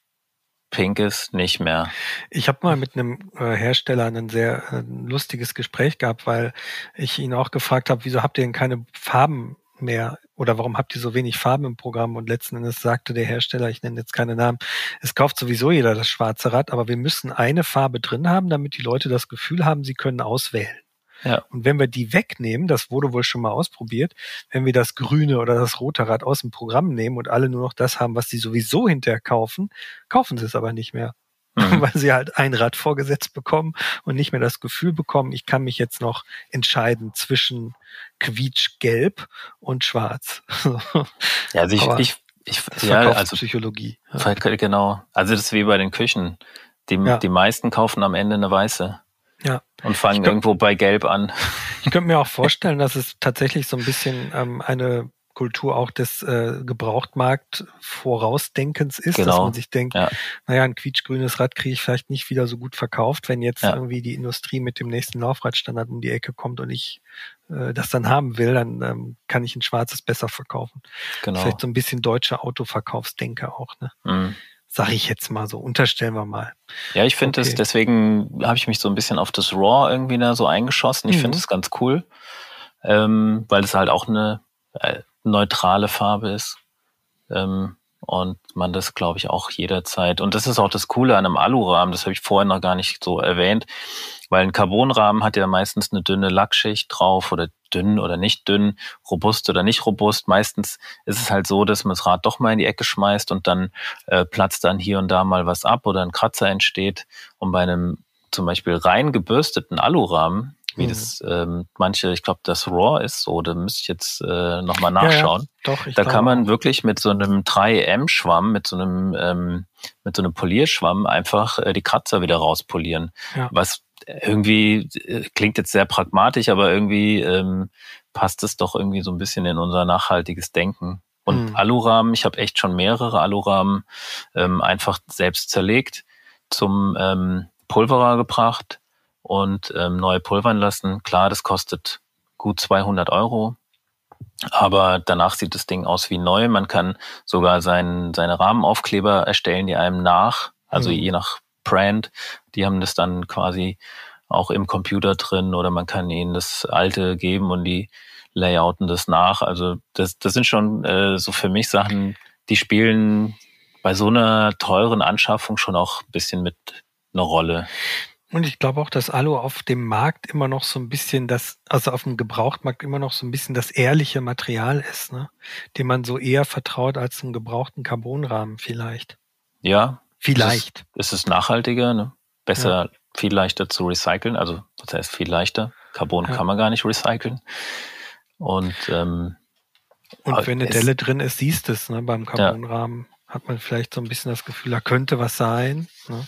pinkes nicht mehr. Ich habe mal mit einem äh, Hersteller ein sehr äh, lustiges Gespräch gehabt, weil ich ihn auch gefragt habe, wieso habt ihr denn keine Farben mehr oder warum habt ihr so wenig Farben im Programm? Und letzten Endes sagte der Hersteller, ich nenne jetzt keine Namen, es kauft sowieso jeder das schwarze Rad, aber wir müssen eine Farbe drin haben, damit die Leute das Gefühl haben, sie können auswählen. Ja. Und wenn wir die wegnehmen, das wurde wohl schon mal ausprobiert, wenn wir das grüne oder das rote Rad aus dem Programm nehmen und alle nur noch das haben, was sie sowieso hinterher kaufen, kaufen sie es aber nicht mehr. Mhm. Weil sie halt ein Rad vorgesetzt bekommen und nicht mehr das Gefühl bekommen, ich kann mich jetzt noch entscheiden zwischen quietschgelb und schwarz. ja, also ich, ich, ich ja, also Psychologie. Ja. Genau. Also das ist wie bei den Küchen. Die, ja. die meisten kaufen am Ende eine weiße. Ja. Und fangen könnt, irgendwo bei Gelb an. Ich könnte mir auch vorstellen, dass es tatsächlich so ein bisschen ähm, eine Kultur auch des äh, Gebrauchtmarkt Vorausdenkens ist, genau. dass man sich denkt, ja. naja, ein quietschgrünes Rad kriege ich vielleicht nicht wieder so gut verkauft, wenn jetzt ja. irgendwie die Industrie mit dem nächsten Laufradstandard um die Ecke kommt und ich äh, das dann haben will, dann ähm, kann ich ein schwarzes besser verkaufen. Genau. Vielleicht so ein bisschen deutsche Autoverkaufsdenke auch, ne? Mhm. Sag ich jetzt mal so, unterstellen wir mal. Ja, ich finde es, okay. deswegen habe ich mich so ein bisschen auf das Raw irgendwie da so eingeschossen. Ich mhm. finde es ganz cool, ähm, weil es halt auch eine äh, neutrale Farbe ist. Ähm, und man das, glaube ich, auch jederzeit. Und das ist auch das Coole an einem Alurahmen, das habe ich vorher noch gar nicht so erwähnt, weil ein Carbonrahmen hat ja meistens eine dünne Lackschicht drauf oder dünn oder nicht dünn, robust oder nicht robust. Meistens ist es halt so, dass man das Rad doch mal in die Ecke schmeißt und dann äh, platzt dann hier und da mal was ab oder ein Kratzer entsteht. Und bei einem zum Beispiel rein gebürsteten Alurahmen wie mhm. das ähm, manche, ich glaube, das Raw ist so, da müsste ich jetzt äh, nochmal nachschauen. Ja, ja, doch, ich da kann man wirklich mit so einem 3M-Schwamm, mit so einem ähm, mit so einem Polierschwamm einfach äh, die Kratzer wieder rauspolieren. Ja. Was irgendwie äh, klingt jetzt sehr pragmatisch, aber irgendwie ähm, passt es doch irgendwie so ein bisschen in unser nachhaltiges Denken. Und mhm. Alurahmen, ich habe echt schon mehrere Alurahmen ähm, einfach selbst zerlegt, zum ähm, Pulverer gebracht und ähm, neu pulvern lassen. Klar, das kostet gut 200 Euro. Aber danach sieht das Ding aus wie neu. Man kann sogar sein, seine Rahmenaufkleber erstellen, die einem nach, also mhm. je nach Brand, die haben das dann quasi auch im Computer drin oder man kann ihnen das alte geben und die layouten das nach. Also das, das sind schon äh, so für mich Sachen, die spielen bei so einer teuren Anschaffung schon auch ein bisschen mit eine Rolle. Und ich glaube auch, dass Alu auf dem Markt immer noch so ein bisschen das, also auf dem Gebrauchtmarkt immer noch so ein bisschen das ehrliche Material ist, ne? dem man so eher vertraut als einen gebrauchten Carbonrahmen vielleicht. Ja. Vielleicht. Es ist, nachhaltiger, ne? besser, ja. viel leichter zu recyceln. Also, das heißt viel leichter. Carbon ja. kann man gar nicht recyceln. Und, ähm, und wenn eine Delle drin ist, siehst du es, ne? Beim Carbonrahmen ja. hat man vielleicht so ein bisschen das Gefühl, da könnte was sein. Ne?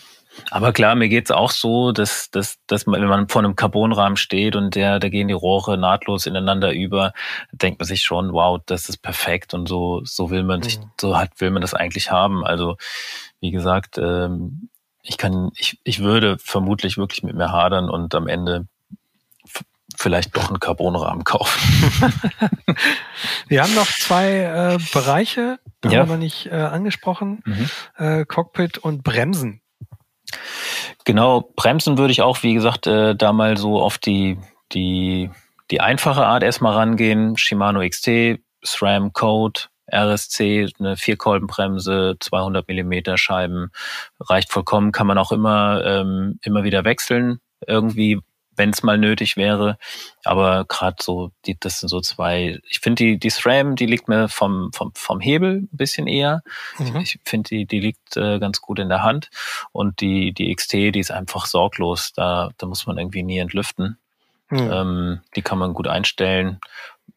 Aber klar, mir geht's auch so, dass, dass, dass man, wenn man vor einem Carbonrahmen steht und der, da gehen die Rohre nahtlos ineinander über, denkt man sich schon, wow, das ist perfekt und so, so will man sich, mhm. so hat, will man das eigentlich haben. Also, wie gesagt, ähm, ich kann, ich, ich würde vermutlich wirklich mit mir hadern und am Ende vielleicht doch einen Carbonrahmen kaufen. Wir haben noch zwei äh, Bereiche, ja. haben wir nicht äh, angesprochen, mhm. äh, Cockpit und Bremsen. Genau, bremsen würde ich auch, wie gesagt, äh, da mal so auf die, die, die einfache Art erstmal rangehen. Shimano XT, SRAM Code, RSC, eine Vierkolbenbremse, 200 Millimeter Scheiben, reicht vollkommen, kann man auch immer, ähm, immer wieder wechseln. Irgendwie wenn es mal nötig wäre. Aber gerade so, die, das sind so zwei. Ich finde die, die SRAM, die liegt mir vom, vom, vom Hebel ein bisschen eher. Mhm. Ich finde die, die liegt äh, ganz gut in der Hand. Und die, die XT, die ist einfach sorglos. Da, da muss man irgendwie nie entlüften. Mhm. Ähm, die kann man gut einstellen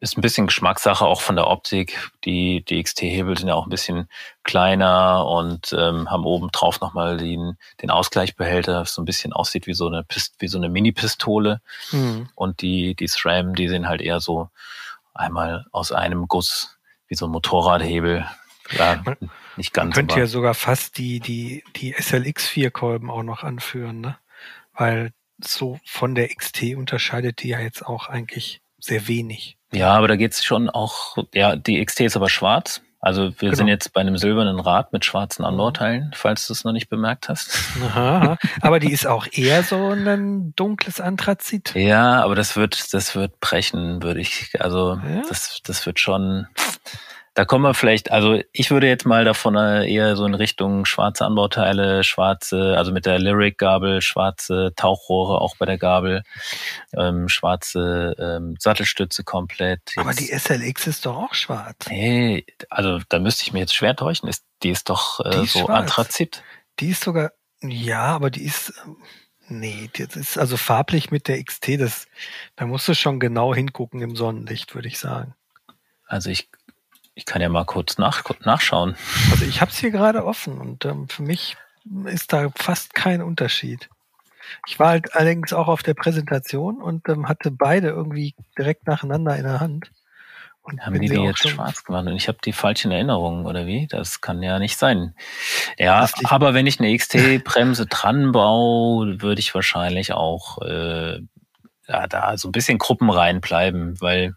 ist ein bisschen Geschmackssache auch von der Optik. Die, die XT-Hebel sind ja auch ein bisschen kleiner und ähm, haben oben drauf nochmal den, den Ausgleichbehälter, das so ein bisschen aussieht wie so eine, Pist wie so eine Mini-Pistole. Mhm. Und die, die SRAM, die sehen halt eher so einmal aus einem Guss, wie so ein Motorradhebel. Ja, nicht ganz. Man könnte ja sogar fast die, die, die SLX-4-Kolben auch noch anführen, ne? Weil so von der XT unterscheidet die ja jetzt auch eigentlich sehr wenig. Ja, aber da geht's schon auch, ja, die XT ist aber schwarz. Also wir genau. sind jetzt bei einem silbernen Rad mit schwarzen Anbauteilen, falls du es noch nicht bemerkt hast. Aha, aber die ist auch eher so ein dunkles Anthrazit. Ja, aber das wird, das wird brechen, würde ich. Also ja? das, das wird schon. Da kommen wir vielleicht, also ich würde jetzt mal davon eher so in Richtung schwarze Anbauteile, schwarze, also mit der Lyric-Gabel, schwarze Tauchrohre auch bei der Gabel, ähm, schwarze ähm, Sattelstütze komplett. Jetzt, Aber die SLX ist doch auch schwarz. Nee, also da müsste ich mir jetzt schwer täuschen. Ist, die ist doch äh, die ist so schwarz. Anthrazit. Die ist sogar, ja, aber die ist, nee, das ist also farblich mit der XT, das, da musst du schon genau hingucken im Sonnenlicht, würde ich sagen. Also ich ich kann ja mal kurz nach, nachschauen. Also ich habe es hier gerade offen und ähm, für mich ist da fast kein Unterschied. Ich war halt allerdings auch auf der Präsentation und ähm, hatte beide irgendwie direkt nacheinander in der Hand. Und haben die die jetzt schwarz gemacht und ich habe die falschen Erinnerungen oder wie? Das kann ja nicht sein. Ja, aber wenn ich eine XT-Bremse dran baue, würde ich wahrscheinlich auch äh, ja, da so ein bisschen Gruppen reinbleiben, weil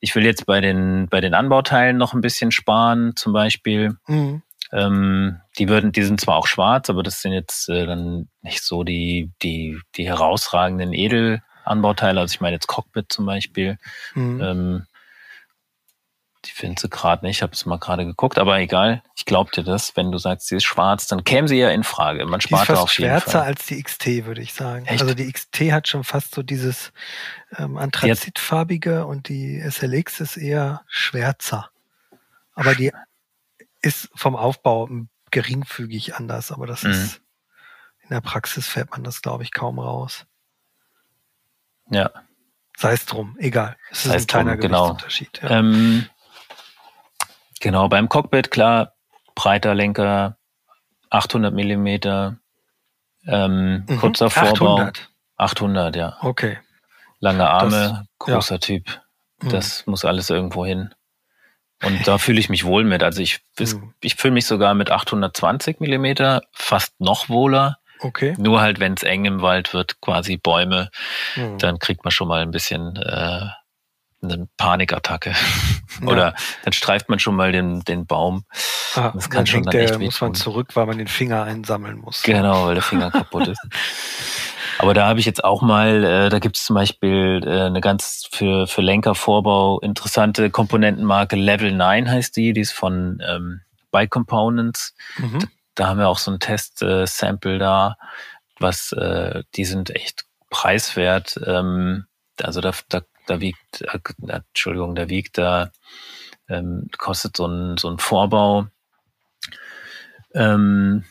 ich will jetzt bei den, bei den Anbauteilen noch ein bisschen sparen, zum Beispiel. Mhm. Ähm, die würden, die sind zwar auch schwarz, aber das sind jetzt äh, dann nicht so die, die, die herausragenden Edelanbauteile. Also ich meine jetzt Cockpit zum Beispiel. Mhm. Ähm, die finde sie gerade nicht, ich habe es mal gerade geguckt, aber egal, ich glaube dir das, wenn du sagst, sie ist schwarz, dann käme sie ja in Frage. Man spart die ist fast auf jeden schwärzer Fall. als die XT, würde ich sagen. Echt? Also die XT hat schon fast so dieses ähm, Anthrazitfarbige und die SLX ist eher schwärzer. Aber die ist vom Aufbau geringfügig anders, aber das mhm. ist in der Praxis fährt man das, glaube ich, kaum raus. Ja. Sei es drum, egal. Es ist ein kleiner drum, genau. Unterschied. Ja. Ähm, Genau, beim Cockpit, klar, breiter Lenker, 800 Millimeter, ähm, mhm. kurzer Vorbau. 800. 800, ja. Okay. Lange Arme, das, großer ja. Typ. Mhm. Das mhm. muss alles irgendwo hin. Und da fühle ich mich wohl mit. Also ich, mhm. ich fühle mich sogar mit 820 Millimeter fast noch wohler. Okay. Nur halt, wenn es eng im Wald wird, quasi Bäume, mhm. dann kriegt man schon mal ein bisschen äh, eine Panikattacke. Ja. Oder dann streift man schon mal den, den Baum. Ah, das kann schon dann der, echt muss man zurück, weil man den Finger einsammeln muss. Genau, weil der Finger kaputt ist. Aber da habe ich jetzt auch mal, äh, da gibt es zum Beispiel äh, eine ganz für, für Lenkervorbau interessante Komponentenmarke Level 9 heißt die, die ist von ähm, Bike Components. Mhm. Da, da, haben wir auch so ein Test-Sample äh, da, was äh, die sind echt preiswert. Ähm, also da, da da wiegt, äh, Entschuldigung, da wiegt da, ähm, kostet so ein, so ein Vorbau ähm,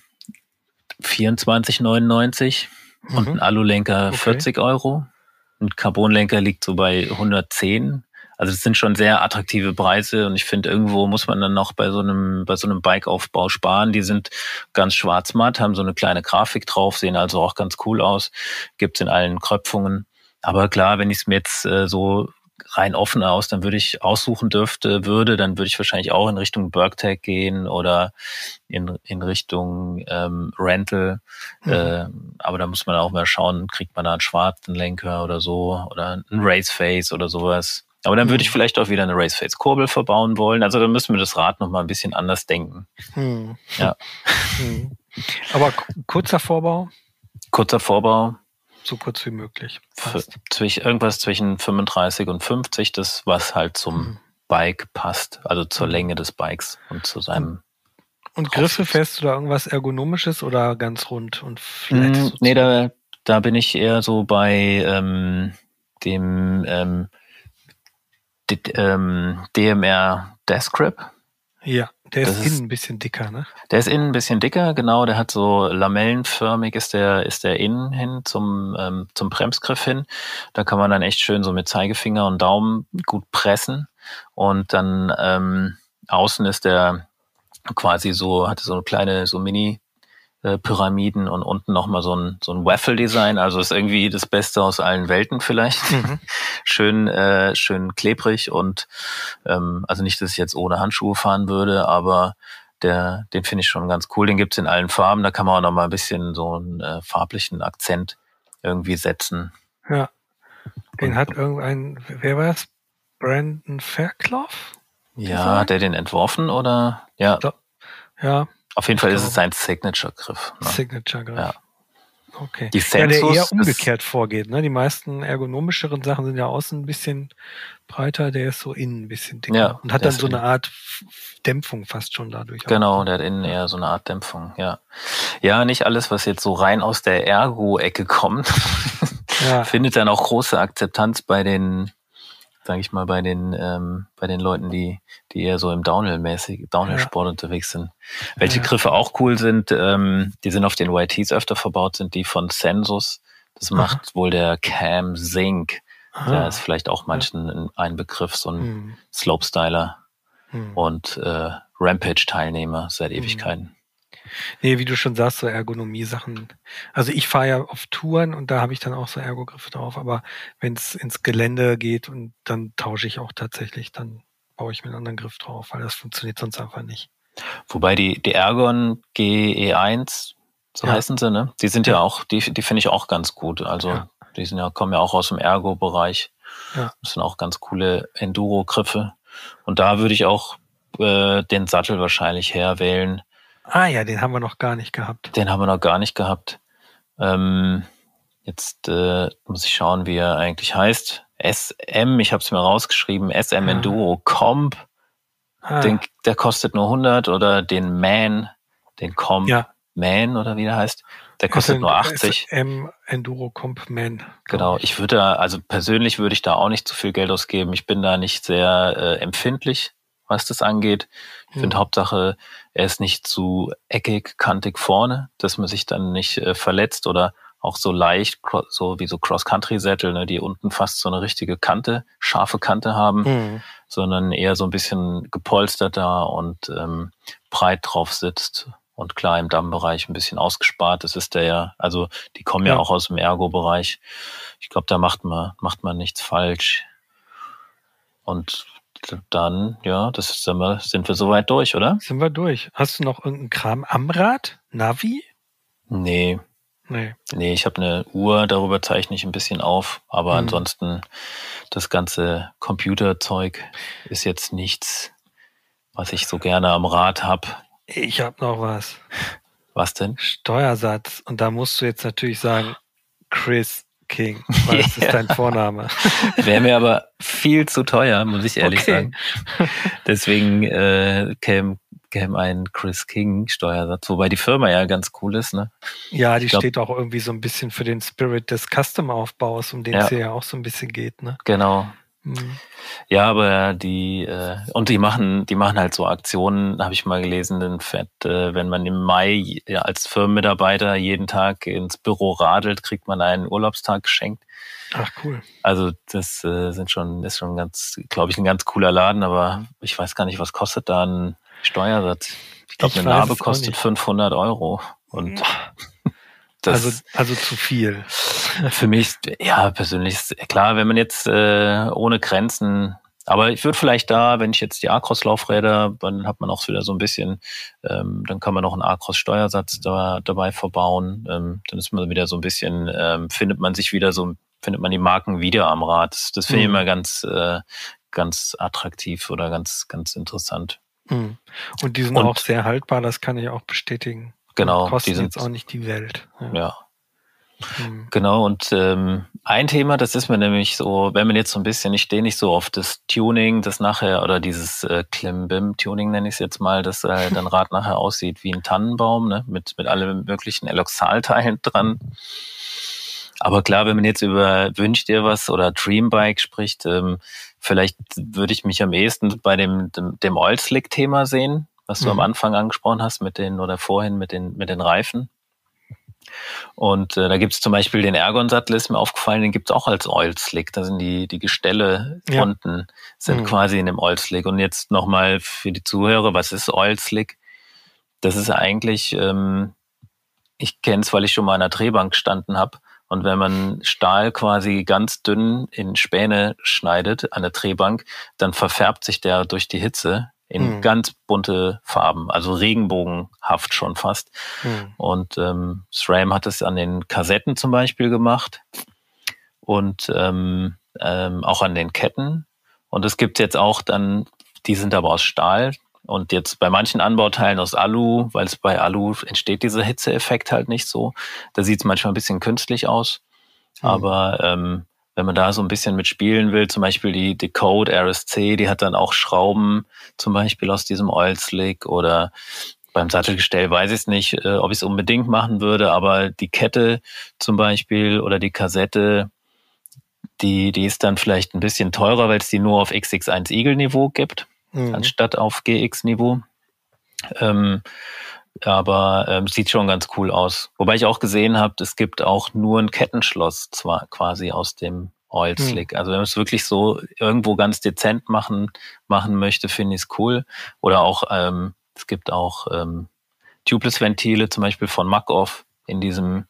24,99 mhm. und ein Alulenker okay. 40 Euro. Ein Carbonlenker liegt so bei 110. Also das sind schon sehr attraktive Preise und ich finde, irgendwo muss man dann noch bei so einem, bei so einem Bikeaufbau sparen. Die sind ganz schwarz-matt, haben so eine kleine Grafik drauf, sehen also auch ganz cool aus. Gibt's in allen Kröpfungen. Aber klar, wenn ich es mir jetzt äh, so rein offen aus, dann würde ich aussuchen dürfte, würde, dann würde ich wahrscheinlich auch in Richtung Bergtag gehen oder in, in Richtung ähm, Rental. Mhm. Äh, aber da muss man auch mal schauen, kriegt man da einen schwarzen Lenker oder so oder ein Raceface oder sowas. Aber dann würde ich mhm. vielleicht auch wieder eine Raceface-Kurbel verbauen wollen. Also dann müssen wir das Rad nochmal ein bisschen anders denken. Hm. Ja. Hm. Aber kurzer Vorbau? Kurzer Vorbau so kurz wie möglich. Zwischen, irgendwas zwischen 35 und 50, das was halt zum mhm. Bike passt, also zur mhm. Länge des Bikes und zu seinem. Und Griffe du da irgendwas Ergonomisches oder ganz rund und flat? Mm, nee, da, da bin ich eher so bei ähm, dem ähm, ähm, DMR Desk Grip. Ja. Der ist, ist innen ein bisschen dicker, ne? Der ist innen ein bisschen dicker, genau. Der hat so lamellenförmig ist der, ist der innen hin zum, ähm, zum Bremsgriff hin. Da kann man dann echt schön so mit Zeigefinger und Daumen gut pressen. Und dann ähm, außen ist der quasi so, hatte so eine kleine, so Mini äh, Pyramiden und unten nochmal so ein, so ein Waffle-Design. Also ist irgendwie das Beste aus allen Welten vielleicht. Mhm. schön, äh, schön klebrig und ähm, also nicht, dass ich jetzt ohne Handschuhe fahren würde, aber der, den finde ich schon ganz cool. Den gibt's in allen Farben. Da kann man auch noch mal ein bisschen so einen äh, farblichen Akzent irgendwie setzen. Ja. Den hat irgendein, wer war es? Brandon Fairclough? Ja, hat er den entworfen oder? Ja. Ja. Auf jeden Fall ist es sein Signature-Griff. Ne? Signature-Griff. Ja. Okay. Die Sensus, ja, der eher umgekehrt vorgeht. Ne? Die meisten ergonomischeren Sachen sind ja außen ein bisschen breiter, der ist so innen ein bisschen dicker. Ja, und hat dann so eine Art Dämpfung fast schon dadurch. Genau, auch. der hat innen eher so eine Art Dämpfung, ja. Ja, nicht alles, was jetzt so rein aus der Ergo-Ecke kommt, ja. findet dann auch große Akzeptanz bei den sage ich mal, bei den ähm, bei den Leuten, die die eher so im Downhill-mäßig Downhill-Sport ja. unterwegs sind. Welche ja. Griffe auch cool sind, ähm, die sind auf den YTs öfter verbaut, sind die von Sensus. Das macht Aha. wohl der Cam Zink. Aha. Der ist vielleicht auch manchen ja. ein Begriff, so ein hm. Slopestyler hm. und äh, Rampage-Teilnehmer seit hm. Ewigkeiten. Nee, wie du schon sagst, so Ergonomie-Sachen. Also ich fahre ja auf Touren und da habe ich dann auch so Ergogriffe drauf, aber wenn es ins Gelände geht und dann tausche ich auch tatsächlich, dann baue ich mir einen anderen Griff drauf, weil das funktioniert sonst einfach nicht. Wobei die, die Ergon GE1, so ja. heißen sie, ne? Die sind ja, ja auch, die, die finde ich auch ganz gut. Also ja. die sind ja, kommen ja auch aus dem Ergo-Bereich. Ja. Das sind auch ganz coole Enduro-Griffe. Und da würde ich auch äh, den Sattel wahrscheinlich herwählen. Ah ja, den haben wir noch gar nicht gehabt. Den haben wir noch gar nicht gehabt. Ähm, jetzt äh, muss ich schauen, wie er eigentlich heißt. SM, ich habe es mir rausgeschrieben, SM ah. Enduro Comp. Ah. Den, der kostet nur 100 oder den Man, den Comp ja. Man oder wie der heißt, der kostet SM, nur 80. SM Enduro Comp Man. Genau, ich würde da, also persönlich würde ich da auch nicht zu viel Geld ausgeben. Ich bin da nicht sehr äh, empfindlich was das angeht. Ich mhm. finde Hauptsache, er ist nicht zu eckig, kantig vorne, dass man sich dann nicht äh, verletzt oder auch so leicht, so wie so Cross-Country-Sättel, ne, die unten fast so eine richtige Kante, scharfe Kante haben, mhm. sondern eher so ein bisschen gepolsterter und ähm, breit drauf sitzt und klar im Dammbereich ein bisschen ausgespart. Das ist der ja, also die kommen ja, ja auch aus dem Ergo-Bereich. Ich glaube, da macht man, macht man nichts falsch. Und dann, ja, das sind wir, sind wir soweit durch, oder? Sind wir durch. Hast du noch irgendeinen Kram am Rad? Navi? Nee. Nee. Nee, ich habe eine Uhr, darüber zeichne ich ein bisschen auf, aber hm. ansonsten das ganze Computerzeug ist jetzt nichts, was ich so gerne am Rad habe. Ich habe noch was. Was denn? Steuersatz. Und da musst du jetzt natürlich sagen, Chris, King, weil das ist dein Vorname. Wäre mir aber viel zu teuer, muss ich ehrlich okay. sagen. Deswegen äh, käme käme ein Chris King Steuersatz, wobei die Firma ja ganz cool ist, ne? Ja, die glaub, steht auch irgendwie so ein bisschen für den Spirit des Custom-Aufbaus, um den ja. es ja auch so ein bisschen geht, ne? Genau. Mhm. Ja, aber die äh, und die machen, die machen halt so Aktionen, habe ich mal gelesen, den Fett, äh, wenn man im Mai ja, als Firmenmitarbeiter jeden Tag ins Büro radelt, kriegt man einen Urlaubstag geschenkt. Ach cool. Also das äh, sind schon ist schon ganz, glaube ich, ein ganz cooler Laden, aber ich weiß gar nicht, was kostet da ein Steuersatz. Ich glaube, eine Narbe kostet 500 Euro und das also also zu viel. Für mich, ja, persönlich klar, wenn man jetzt äh, ohne Grenzen aber ich würde vielleicht da, wenn ich jetzt die Acros-Laufräder, dann hat man auch wieder so ein bisschen, ähm, dann kann man noch einen Acros-Steuersatz da, dabei verbauen. Ähm, dann ist man wieder so ein bisschen, ähm, findet man sich wieder so, findet man die Marken wieder am Rad. Das, das finde ich mhm. immer ganz, äh, ganz attraktiv oder ganz, ganz interessant. Mhm. Und die sind Und, auch sehr haltbar, das kann ich auch bestätigen. Genau. Und kosten die sind jetzt auch nicht die Welt. ja. ja. Mhm. Genau, und ähm, ein Thema, das ist mir nämlich so, wenn man jetzt so ein bisschen, ich stehe nicht so auf das Tuning, das nachher, oder dieses äh, Klimbim-Tuning nenne ich es jetzt mal, dass äh, dein Rad nachher aussieht wie ein Tannenbaum, ne? mit, mit allen möglichen Eloxalteilen dran. Aber klar, wenn man jetzt über Wünsch dir was oder Dreambike spricht, ähm, vielleicht würde ich mich am ehesten bei dem, dem, dem Oil-Slick-Thema sehen, was du mhm. am Anfang angesprochen hast mit den oder vorhin mit den, mit den Reifen. Und äh, da gibt es zum Beispiel den Ergon-Sattel, ist mir aufgefallen, den gibt es auch als Oil Slick. Da sind die, die Gestelle ja. unten, sind mhm. quasi in dem Oil Slick. Und jetzt nochmal für die Zuhörer, was ist Oil Slick? Das ist eigentlich, ähm, ich kenne es, weil ich schon mal an einer Drehbank gestanden habe. Und wenn man Stahl quasi ganz dünn in Späne schneidet an der Drehbank, dann verfärbt sich der durch die Hitze in hm. ganz bunte Farben, also regenbogenhaft schon fast. Hm. Und ähm, SRAM hat es an den Kassetten zum Beispiel gemacht und ähm, ähm, auch an den Ketten. Und es gibt jetzt auch dann, die sind aber aus Stahl, und jetzt bei manchen Anbauteilen aus Alu, weil es bei Alu entsteht dieser Hitzeeffekt halt nicht so. Da sieht es manchmal ein bisschen künstlich aus. Mhm. Aber ähm, wenn man da so ein bisschen mitspielen will, zum Beispiel die Decode RSC, die hat dann auch Schrauben, zum Beispiel aus diesem Oil Slick oder beim Sattelgestell weiß ich es nicht, äh, ob ich es unbedingt machen würde, aber die Kette zum Beispiel oder die Kassette, die, die ist dann vielleicht ein bisschen teurer, weil es die nur auf XX1 Eagle-Niveau gibt mhm. anstatt auf GX-Niveau. Ähm, aber ähm, sieht schon ganz cool aus. Wobei ich auch gesehen habe, es gibt auch nur ein Kettenschloss zwar quasi aus dem Oil mhm. Slick. Mhm. Also wenn man es wirklich so irgendwo ganz dezent machen machen möchte, finde ich es cool. Oder auch ähm, es gibt auch ähm, Tubeless-Ventile, zum Beispiel von Makoff in diesem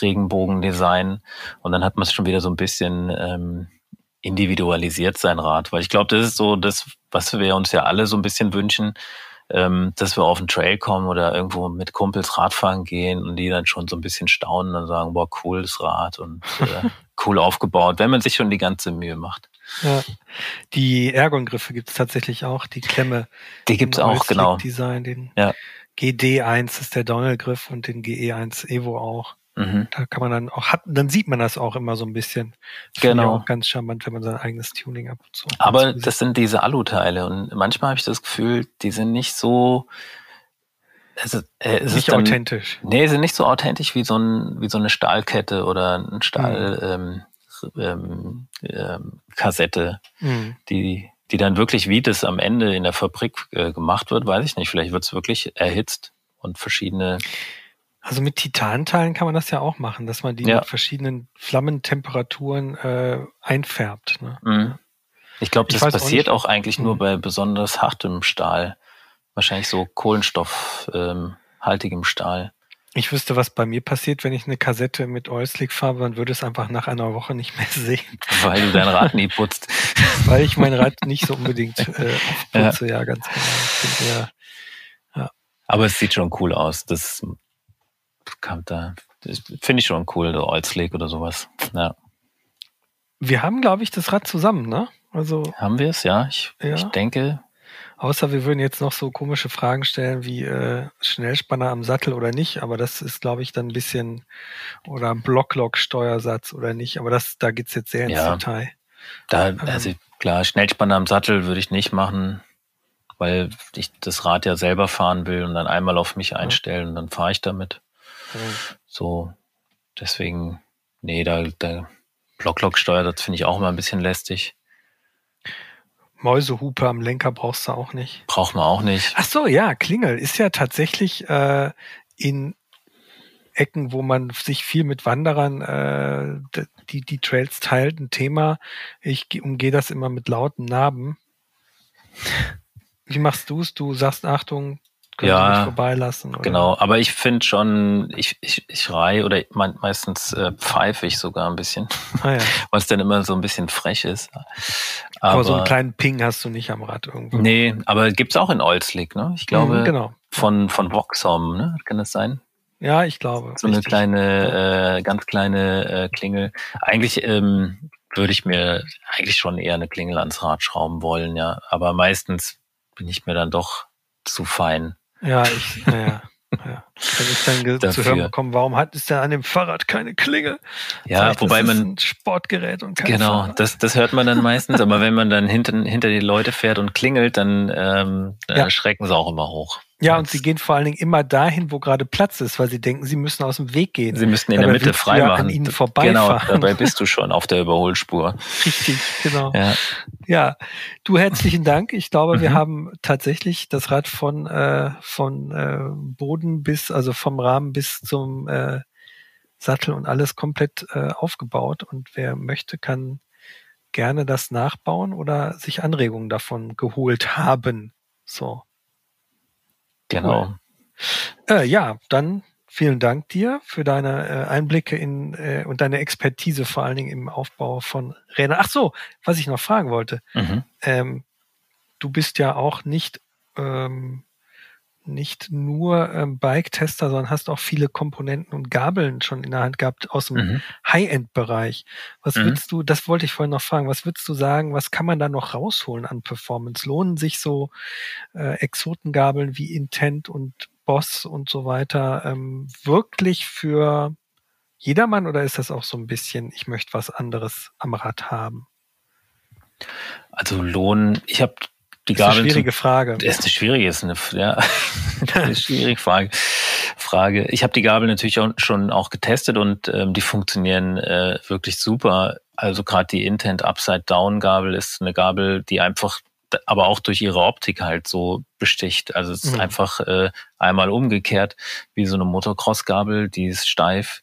Regenbogen-Design. Und dann hat man es schon wieder so ein bisschen ähm, individualisiert sein Rad. Weil ich glaube, das ist so das, was wir uns ja alle so ein bisschen wünschen, ähm, dass wir auf den Trail kommen oder irgendwo mit Kumpels Radfahren gehen und die dann schon so ein bisschen staunen und sagen, boah, cooles Rad und äh, cool aufgebaut, wenn man sich schon die ganze Mühe macht. Ja. Die Ergon-Griffe gibt es tatsächlich auch, die Klemme. Die gibt es auch, genau. Design, den ja. GD1 ist der Dongle-Griff und den GE1 Evo auch. Mhm. Da kann man dann auch, hat, dann sieht man das auch immer so ein bisschen. Das genau. Auch ganz charmant, wenn man sein eigenes Tuning ab und zu. Aber das sind diese Alu-Teile und manchmal habe ich das Gefühl, die sind nicht so, es ist, äh, es nicht ist dann, authentisch. Nee, sind nicht so authentisch wie so, ein, wie so eine Stahlkette oder ein Stahl, mhm. ähm, ähm, ähm, Kassette, mhm. die, die dann wirklich, wie das am Ende in der Fabrik äh, gemacht wird, weiß ich nicht. Vielleicht wird es wirklich erhitzt und verschiedene also mit Titanteilen kann man das ja auch machen, dass man die ja. mit verschiedenen Flammentemperaturen äh, einfärbt. Ne? Mhm. Ich glaube, das passiert auch, auch eigentlich mhm. nur bei besonders hartem Stahl. Wahrscheinlich so kohlenstoffhaltigem ähm, Stahl. Ich wüsste, was bei mir passiert, wenn ich eine Kassette mit Oilslick fahre, dann würde es einfach nach einer Woche nicht mehr sehen. Weil du dein Rad nie putzt. Weil ich mein Rad nicht so unbedingt äh, putze, ja. ja, ganz genau. Ja. Aber es sieht schon cool aus. Das kam da, finde ich schon cool, der Oilslick oder sowas. Ja. Wir haben, glaube ich, das Rad zusammen, ne? Also haben wir es, ja. Ich, ja. ich denke. Außer wir würden jetzt noch so komische Fragen stellen wie äh, Schnellspanner am Sattel oder nicht, aber das ist, glaube ich, dann ein bisschen oder Blocklock-Steuersatz oder nicht, aber das, da geht's jetzt sehr ins ja, Detail. Da, ähm. also klar, Schnellspanner am Sattel würde ich nicht machen, weil ich das Rad ja selber fahren will und dann einmal auf mich einstellen und dann fahre ich damit. So, deswegen, nee, da, da Blocklock-Steuer, das finde ich auch immer ein bisschen lästig. Mäusehupe am Lenker brauchst du auch nicht. Braucht man auch nicht. Ach so, ja, Klingel ist ja tatsächlich äh, in Ecken, wo man sich viel mit Wanderern äh, die, die Trails teilt, ein Thema. Ich umgehe das immer mit lauten Narben. Wie machst du es? Du sagst, Achtung, können ja, Sie vorbeilassen. Oder? Genau, aber ich finde schon, ich, ich, ich reihe oder meistens äh, pfeife ich sogar ein bisschen, ah, ja. was dann immer so ein bisschen frech ist. Aber, aber, so einen kleinen Ping hast du nicht am Rad irgendwo. Nee, aber gibt's auch in Olslick, ne? Ich glaube, mhm, genau. von, von Voxom, ne? Kann das sein? Ja, ich glaube. So richtig. eine kleine, äh, ganz kleine äh, Klingel. Eigentlich ähm, würde ich mir eigentlich schon eher eine Klingel ans Rad schrauben wollen, ja. Aber meistens bin ich mir dann doch zu fein. Ja, ich, naja. Ja. Wenn ich dann zu hören bekomme, warum hat es denn an dem Fahrrad keine Klinge? Ja, Vielleicht, wobei man ein Sportgerät und kein genau, Fahrrad. das das hört man dann meistens, aber wenn man dann hinter hinter die Leute fährt und klingelt, dann ähm, ja. schrecken sie auch immer hoch. Ja, und sie gehen vor allen Dingen immer dahin, wo gerade Platz ist, weil sie denken, sie müssen aus dem Weg gehen. Sie müssten in der Mitte frei machen. An ihnen vorbeifahren. Genau, dabei bist du schon auf der Überholspur. Richtig, genau. Ja, ja du herzlichen Dank. Ich glaube, mhm. wir haben tatsächlich das Rad von äh, von äh, Boden bis, also vom Rahmen bis zum äh, Sattel und alles komplett äh, aufgebaut. Und wer möchte, kann gerne das nachbauen oder sich Anregungen davon geholt haben. So. Genau. Cool. Äh, ja, dann vielen Dank dir für deine äh, Einblicke in äh, und deine Expertise vor allen Dingen im Aufbau von Rädern. Ach so, was ich noch fragen wollte. Mhm. Ähm, du bist ja auch nicht ähm, nicht nur ähm, Bike-Tester, sondern hast auch viele Komponenten und Gabeln schon in der Hand gehabt aus dem mhm. High-End-Bereich. Was mhm. würdest du, das wollte ich vorhin noch fragen, was würdest du sagen, was kann man da noch rausholen an Performance? Lohnen sich so äh, Exotengabeln wie Intent und Boss und so weiter ähm, wirklich für jedermann oder ist das auch so ein bisschen, ich möchte was anderes am Rad haben? Also Lohn, ich habe die Gabel. Das ist eine schwierige Frage. Das ist eine schwierige, ist eine, ja, eine schwierige Frage. Frage. Ich habe die Gabel natürlich auch schon auch getestet und ähm, die funktionieren äh, wirklich super. Also gerade die Intent Upside Down Gabel ist eine Gabel, die einfach aber auch durch ihre Optik halt so besticht. Also es ist mhm. einfach äh, einmal umgekehrt wie so eine Motocross-Gabel, die ist steif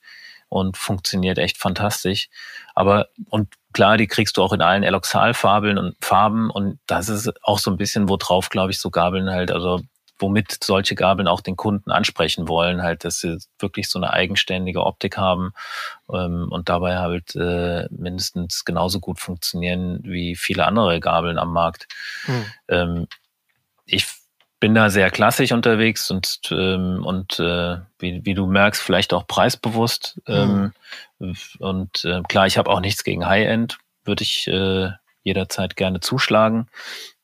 und funktioniert echt fantastisch. Aber und klar, die kriegst du auch in allen Eloxalfarben und Farben und das ist auch so ein bisschen, wo drauf, glaube ich, so Gabeln halt, also womit solche Gabeln auch den Kunden ansprechen wollen, halt, dass sie wirklich so eine eigenständige Optik haben ähm, und dabei halt äh, mindestens genauso gut funktionieren wie viele andere Gabeln am Markt. Hm. Ähm, ich bin da sehr klassisch unterwegs und, ähm, und äh, wie, wie du merkst, vielleicht auch preisbewusst. Ähm, mhm. Und äh, klar, ich habe auch nichts gegen High-End, würde ich äh, jederzeit gerne zuschlagen.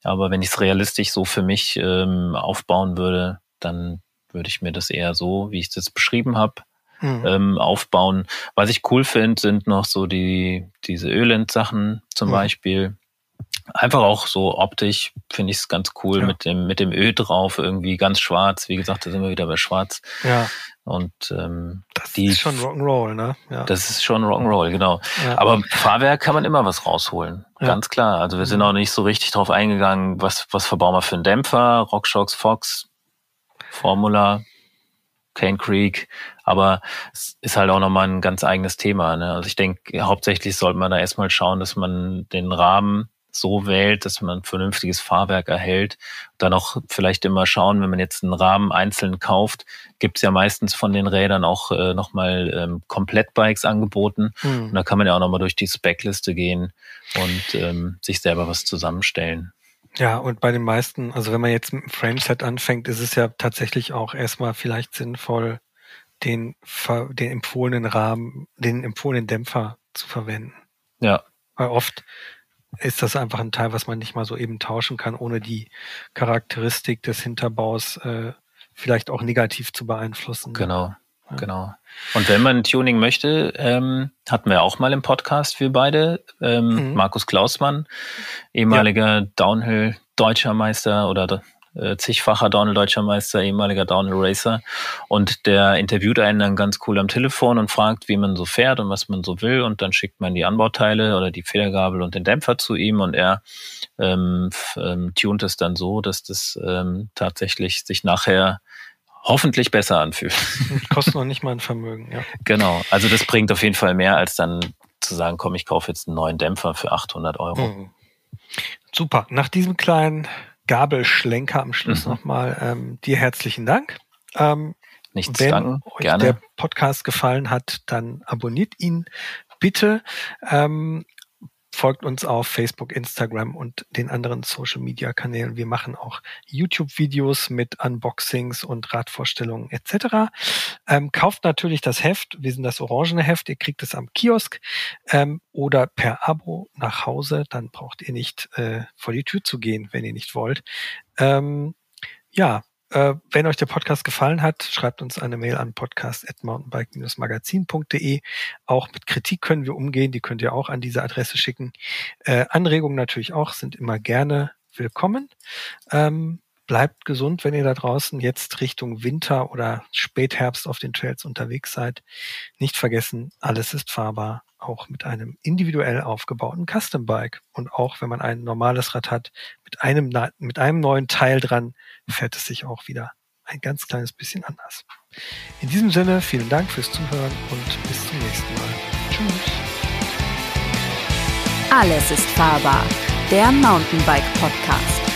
Aber wenn ich es realistisch so für mich ähm, aufbauen würde, dann würde ich mir das eher so, wie ich es jetzt beschrieben habe, mhm. ähm, aufbauen. Was ich cool finde, sind noch so die diese Ölend-Sachen zum mhm. Beispiel Einfach auch so optisch finde ich es ganz cool ja. mit dem mit dem Öl drauf, irgendwie ganz schwarz. Wie gesagt, da sind wir wieder bei Schwarz. Ja. Und ähm, das die, ist schon Rock'n'Roll, ne? Ja. Das ist schon Rock'n'Roll, genau. Ja. Aber Fahrwerk kann man immer was rausholen, ja. ganz klar. Also wir sind mhm. auch nicht so richtig drauf eingegangen, was was verbauen wir für einen Dämpfer, Rockshox, Fox, Formula, Cane Creek, aber es ist halt auch nochmal ein ganz eigenes Thema. Ne? Also ich denke, hauptsächlich sollte man da erstmal schauen, dass man den Rahmen so wählt, dass man ein vernünftiges Fahrwerk erhält. Dann auch vielleicht immer schauen, wenn man jetzt einen Rahmen einzeln kauft, gibt es ja meistens von den Rädern auch äh, nochmal ähm, Komplettbikes angeboten. Mhm. Und da kann man ja auch nochmal durch die Speckliste gehen und ähm, sich selber was zusammenstellen. Ja, und bei den meisten, also wenn man jetzt mit dem Frameset anfängt, ist es ja tatsächlich auch erstmal vielleicht sinnvoll, den, den empfohlenen Rahmen, den empfohlenen Dämpfer zu verwenden. Ja. Weil oft ist das einfach ein Teil, was man nicht mal so eben tauschen kann, ohne die Charakteristik des Hinterbaus äh, vielleicht auch negativ zu beeinflussen. Genau, ja. genau. Und wenn man Tuning möchte, ähm, hatten wir auch mal im Podcast, wir beide, ähm, mhm. Markus Klausmann, ehemaliger ja. Downhill-Deutscher Meister oder äh, zigfacher Downhill-Deutscher Meister, ehemaliger Downhill-Racer. Und der interviewt einen dann ganz cool am Telefon und fragt, wie man so fährt und was man so will. Und dann schickt man die Anbauteile oder die Federgabel und den Dämpfer zu ihm und er ähm, ähm, tunt es dann so, dass das ähm, tatsächlich sich nachher hoffentlich besser anfühlt. Kostet noch nicht mal ein Vermögen, ja. Genau. Also das bringt auf jeden Fall mehr, als dann zu sagen, komm, ich kaufe jetzt einen neuen Dämpfer für 800 Euro. Mhm. Super. Nach diesem kleinen Gabelschlenker am Schluss mhm. nochmal. Ähm, dir herzlichen Dank. Ähm, Nichts wenn danken. euch Gerne. der Podcast gefallen hat, dann abonniert ihn bitte. Ähm, folgt uns auf Facebook, Instagram und den anderen Social Media Kanälen. Wir machen auch YouTube-Videos mit Unboxings und Radvorstellungen etc. Ähm, kauft natürlich das Heft. Wir sind das orangene Heft. Ihr kriegt es am Kiosk ähm, oder per Abo nach Hause. Dann braucht ihr nicht äh, vor die Tür zu gehen, wenn ihr nicht wollt. Ähm, ja, äh, wenn euch der Podcast gefallen hat, schreibt uns eine Mail an podcast.mountainbike-magazin.de. Auch mit Kritik können wir umgehen, die könnt ihr auch an diese Adresse schicken. Äh, Anregungen natürlich auch, sind immer gerne willkommen. Ähm, bleibt gesund, wenn ihr da draußen jetzt Richtung Winter oder Spätherbst auf den Trails unterwegs seid. Nicht vergessen, alles ist fahrbar auch mit einem individuell aufgebauten Custom Bike. Und auch wenn man ein normales Rad hat, mit einem, mit einem neuen Teil dran, fährt es sich auch wieder ein ganz kleines bisschen anders. In diesem Sinne, vielen Dank fürs Zuhören und bis zum nächsten Mal. Tschüss. Alles ist fahrbar. Der Mountainbike Podcast.